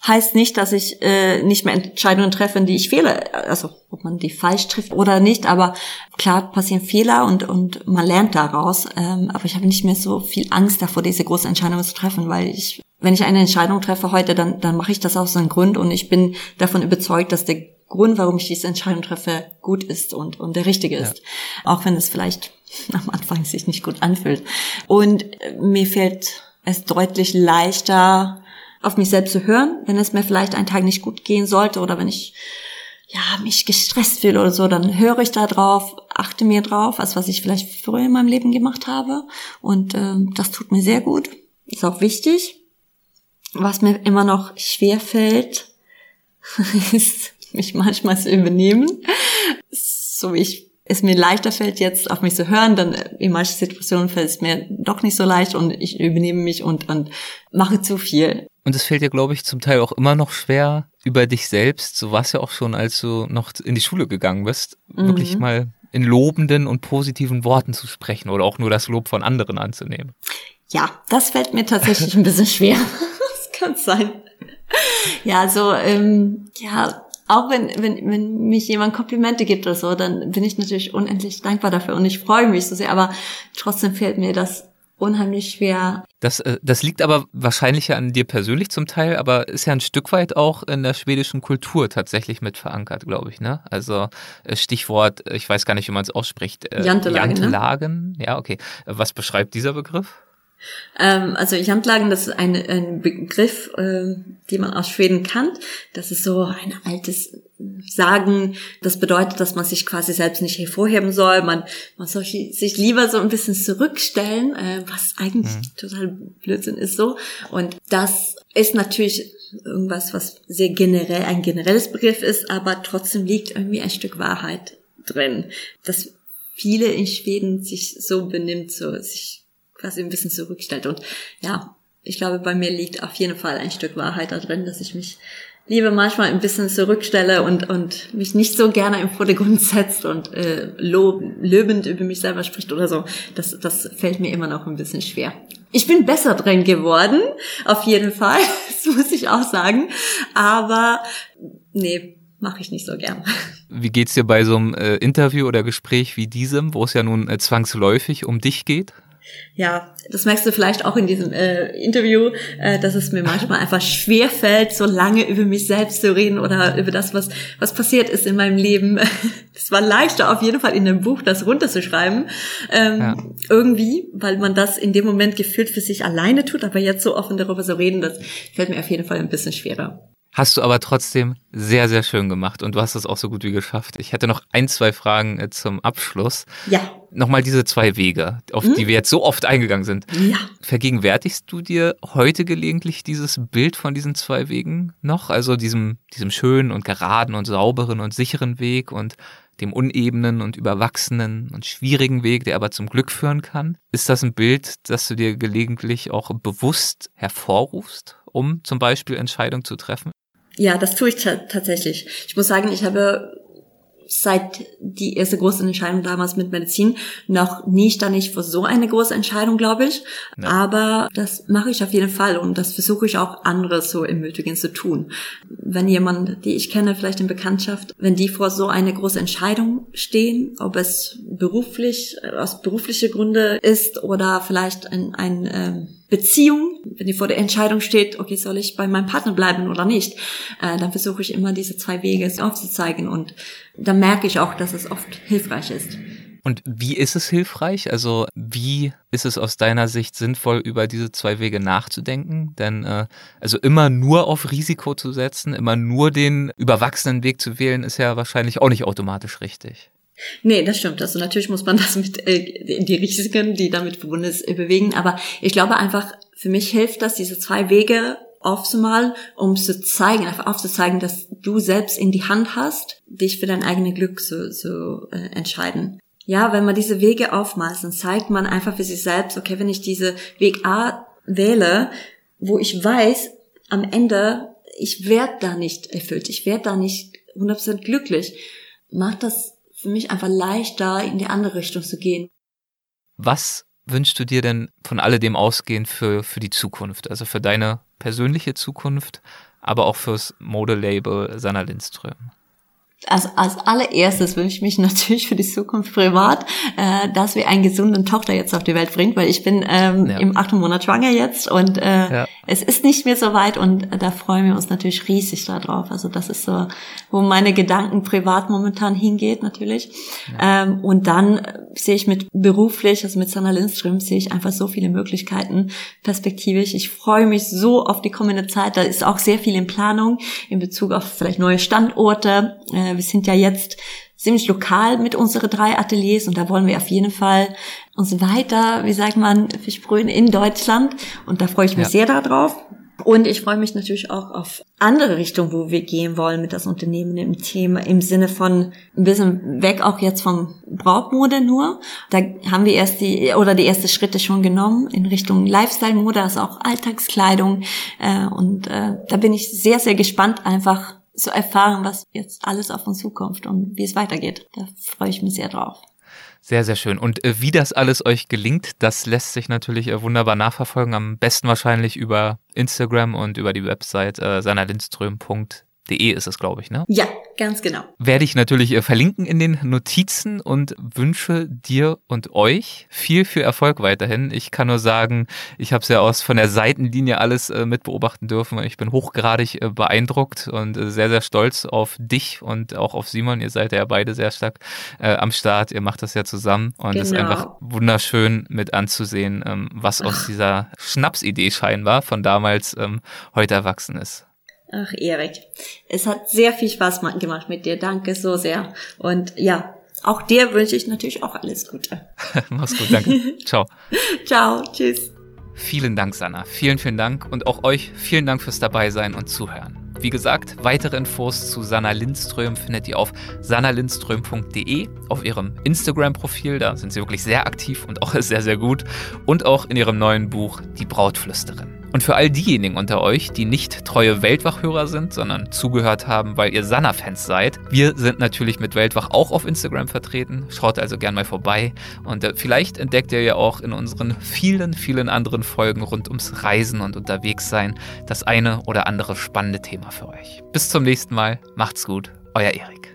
Speaker 1: Heißt nicht, dass ich äh, nicht mehr Entscheidungen treffe, die ich fehle. Also ob man die falsch trifft oder nicht. Aber klar passieren Fehler und und man lernt daraus. Ähm, aber ich habe nicht mehr so viel Angst davor, diese große Entscheidungen zu treffen, weil ich, wenn ich eine Entscheidung treffe heute, dann dann mache ich das aus einem Grund und ich bin davon überzeugt, dass der Grund, warum ich diese Entscheidung treffe, gut ist und und der richtige ist. Ja. Auch wenn es vielleicht am Anfang sich nicht gut anfühlt. Und mir fällt es deutlich leichter, auf mich selbst zu hören, wenn es mir vielleicht einen Tag nicht gut gehen sollte oder wenn ich ja mich gestresst fühle oder so, dann höre ich da drauf, achte mir drauf, als was ich vielleicht früher in meinem Leben gemacht habe. Und äh, das tut mir sehr gut, ist auch wichtig. Was mir immer noch schwer fällt, ist mich manchmal zu übernehmen, so wie ich es mir leichter fällt, jetzt auf mich zu hören, dann in manchen Situationen fällt es mir doch nicht so leicht und ich übernehme mich und, und mache zu viel.
Speaker 3: Und es fällt dir, glaube ich, zum Teil auch immer noch schwer über dich selbst. So war es ja auch schon, als du noch in die Schule gegangen bist, mhm. wirklich mal in lobenden und positiven Worten zu sprechen oder auch nur das Lob von anderen anzunehmen.
Speaker 1: Ja, das fällt mir tatsächlich ein bisschen schwer. das kann sein. Ja, so, ähm, ja, auch wenn, wenn, wenn mich jemand Komplimente gibt oder so, dann bin ich natürlich unendlich dankbar dafür und ich freue mich so sehr, aber trotzdem fällt mir das unheimlich schwer.
Speaker 3: Das, äh, das liegt aber wahrscheinlich ja an dir persönlich zum Teil, aber ist ja ein Stück weit auch in der schwedischen Kultur tatsächlich mit verankert, glaube ich, ne? Also äh, Stichwort, ich weiß gar nicht, wie man es ausspricht.
Speaker 1: Jantelagen.
Speaker 3: Jantelagen, ne? ja, okay. Was beschreibt dieser Begriff?
Speaker 1: Ähm, also Jantlagen, das ist ein, ein Begriff, äh, den man aus Schweden kannt. Das ist so ein altes Sagen. Das bedeutet, dass man sich quasi selbst nicht hervorheben soll. Man, man soll sich lieber so ein bisschen zurückstellen, äh, was eigentlich mhm. total Blödsinn ist so. Und das ist natürlich irgendwas, was sehr generell ein generelles Begriff ist, aber trotzdem liegt irgendwie ein Stück Wahrheit drin, dass viele in Schweden sich so benimmt, so sich quasi ein bisschen zurückstellt. Und ja, ich glaube, bei mir liegt auf jeden Fall ein Stück Wahrheit da drin, dass ich mich lieber manchmal ein bisschen zurückstelle und, und mich nicht so gerne im Vordergrund setzt und äh, lob, lobend über mich selber spricht oder so. Das, das fällt mir immer noch ein bisschen schwer. Ich bin besser drin geworden, auf jeden Fall, das muss ich auch sagen. Aber nee, mache ich nicht so gern.
Speaker 3: Wie geht's dir bei so einem äh, Interview oder Gespräch wie diesem, wo es ja nun äh, zwangsläufig um dich geht?
Speaker 1: Ja, das merkst du vielleicht auch in diesem äh, Interview, äh, dass es mir manchmal einfach schwer fällt, so lange über mich selbst zu reden oder über das, was was passiert ist in meinem Leben. Es war leichter auf jeden Fall in einem Buch das runterzuschreiben, ähm, ja. irgendwie, weil man das in dem Moment gefühlt für sich alleine tut. Aber jetzt so offen darüber zu reden, das fällt mir auf jeden Fall ein bisschen schwerer.
Speaker 3: Hast du aber trotzdem sehr, sehr schön gemacht und du hast es auch so gut wie geschafft. Ich hätte noch ein, zwei Fragen äh, zum Abschluss.
Speaker 1: Ja.
Speaker 3: Nochmal diese zwei Wege, auf hm? die wir jetzt so oft eingegangen sind.
Speaker 1: Ja.
Speaker 3: Vergegenwärtigst du dir heute gelegentlich dieses Bild von diesen zwei Wegen noch? Also diesem, diesem schönen und geraden und sauberen und sicheren Weg und dem unebenen und überwachsenen und schwierigen Weg, der aber zum Glück führen kann? Ist das ein Bild, das du dir gelegentlich auch bewusst hervorrufst, um zum Beispiel Entscheidungen zu treffen?
Speaker 1: Ja, das tue ich tatsächlich. Ich muss sagen, ich habe seit die erste große Entscheidung damals mit Medizin noch nie stand ich vor so eine große Entscheidung, glaube ich. Ja. Aber das mache ich auf jeden Fall und das versuche ich auch andere so ermutigen zu tun. Wenn jemand, die ich kenne, vielleicht in Bekanntschaft, wenn die vor so eine große Entscheidung stehen, ob es beruflich, aus berufliche Gründe ist oder vielleicht ein, ein äh, Beziehung, wenn die vor der Entscheidung steht, okay, soll ich bei meinem Partner bleiben oder nicht, äh, dann versuche ich immer diese zwei Wege aufzuzeigen und dann merke ich auch, dass es oft hilfreich ist.
Speaker 3: Und wie ist es hilfreich? Also wie ist es aus deiner Sicht sinnvoll, über diese zwei Wege nachzudenken? Denn äh, also immer nur auf Risiko zu setzen, immer nur den überwachsenen Weg zu wählen, ist ja wahrscheinlich auch nicht automatisch richtig.
Speaker 1: Nee, das stimmt. Also natürlich muss man das mit äh, die Risiken, die damit verbunden ist, bewegen. Aber ich glaube einfach, für mich hilft das, diese zwei Wege aufzumalen, um zu zeigen, einfach aufzuzeigen, dass du selbst in die Hand hast, dich für dein eigenes Glück zu, zu äh, entscheiden. Ja, wenn man diese Wege aufmalt, dann zeigt man einfach für sich selbst, okay, wenn ich diese Weg A wähle, wo ich weiß, am Ende, ich werde da nicht erfüllt, ich werde da nicht 100% glücklich, macht das für mich einfach leichter, in die andere Richtung zu gehen.
Speaker 3: Was wünschst du dir denn von alledem ausgehend für, für die Zukunft? Also für deine persönliche Zukunft, aber auch fürs Modelabel Sanna Lindström?
Speaker 1: Also als allererstes wünsche ich mich natürlich für die Zukunft privat, äh, dass wir eine gesunde Tochter jetzt auf die Welt bringt, weil ich bin ähm, ja. im achten Monat schwanger jetzt und äh, ja. es ist nicht mehr so weit und da freuen wir uns natürlich riesig darauf. Also das ist so, wo meine Gedanken privat momentan hingeht natürlich. Ja. Ähm, und dann sehe ich mit beruflich, also mit Sanna Lindström, sehe ich einfach so viele Möglichkeiten perspektivisch. Ich freue mich so auf die kommende Zeit. Da ist auch sehr viel in Planung in Bezug auf vielleicht neue Standorte. Äh, wir sind ja jetzt ziemlich lokal mit unseren drei Ateliers und da wollen wir auf jeden Fall uns weiter, wie sagt man, versprühen in Deutschland und da freue ich mich ja. sehr darauf. Und ich freue mich natürlich auch auf andere Richtungen, wo wir gehen wollen mit das Unternehmen im Thema, im Sinne von ein bisschen weg auch jetzt vom Brautmode nur. Da haben wir erst die, oder die ersten Schritte schon genommen in Richtung Lifestyle-Mode, also auch Alltagskleidung. Äh, und äh, da bin ich sehr, sehr gespannt einfach, zu erfahren, was jetzt alles auf uns zukommt und wie es weitergeht. Da freue ich mich sehr drauf.
Speaker 3: Sehr, sehr schön. Und äh, wie das alles euch gelingt, das lässt sich natürlich äh, wunderbar nachverfolgen. Am besten wahrscheinlich über Instagram und über die Website äh, seinerlindström.de De ist es, glaube ich, ne?
Speaker 1: Ja, ganz genau.
Speaker 3: Werde ich natürlich äh, verlinken in den Notizen und wünsche dir und euch viel, viel Erfolg weiterhin. Ich kann nur sagen, ich habe es ja aus von der Seitenlinie alles äh, mit beobachten dürfen. Ich bin hochgradig äh, beeindruckt und äh, sehr, sehr stolz auf dich und auch auf Simon. Ihr seid ja beide sehr stark äh, am Start. Ihr macht das ja zusammen und es genau. ist einfach wunderschön mit anzusehen, ähm, was aus dieser Schnapsidee scheinbar von damals ähm, heute erwachsen ist.
Speaker 1: Ach, Erik, es hat sehr viel Spaß gemacht mit dir. Danke so sehr. Und ja, auch dir wünsche ich natürlich auch alles Gute.
Speaker 3: Mach's gut, danke. Ciao.
Speaker 1: Ciao, tschüss.
Speaker 3: Vielen Dank, Sanna. Vielen, vielen Dank. Und auch euch vielen Dank fürs Dabeisein und Zuhören. Wie gesagt, weitere Infos zu Sanna Lindström findet ihr auf sannalindström.de, auf ihrem Instagram-Profil, da sind sie wirklich sehr aktiv und auch sehr, sehr gut, und auch in ihrem neuen Buch Die Brautflüsterin. Und für all diejenigen unter euch, die nicht treue Weltwachhörer sind, sondern zugehört haben, weil ihr Sanna-Fans seid, wir sind natürlich mit Weltwach auch auf Instagram vertreten. Schaut also gern mal vorbei. Und äh, vielleicht entdeckt ihr ja auch in unseren vielen, vielen anderen Folgen rund ums Reisen und Unterwegssein das eine oder andere spannende Thema für euch. Bis zum nächsten Mal. Macht's gut. Euer Erik.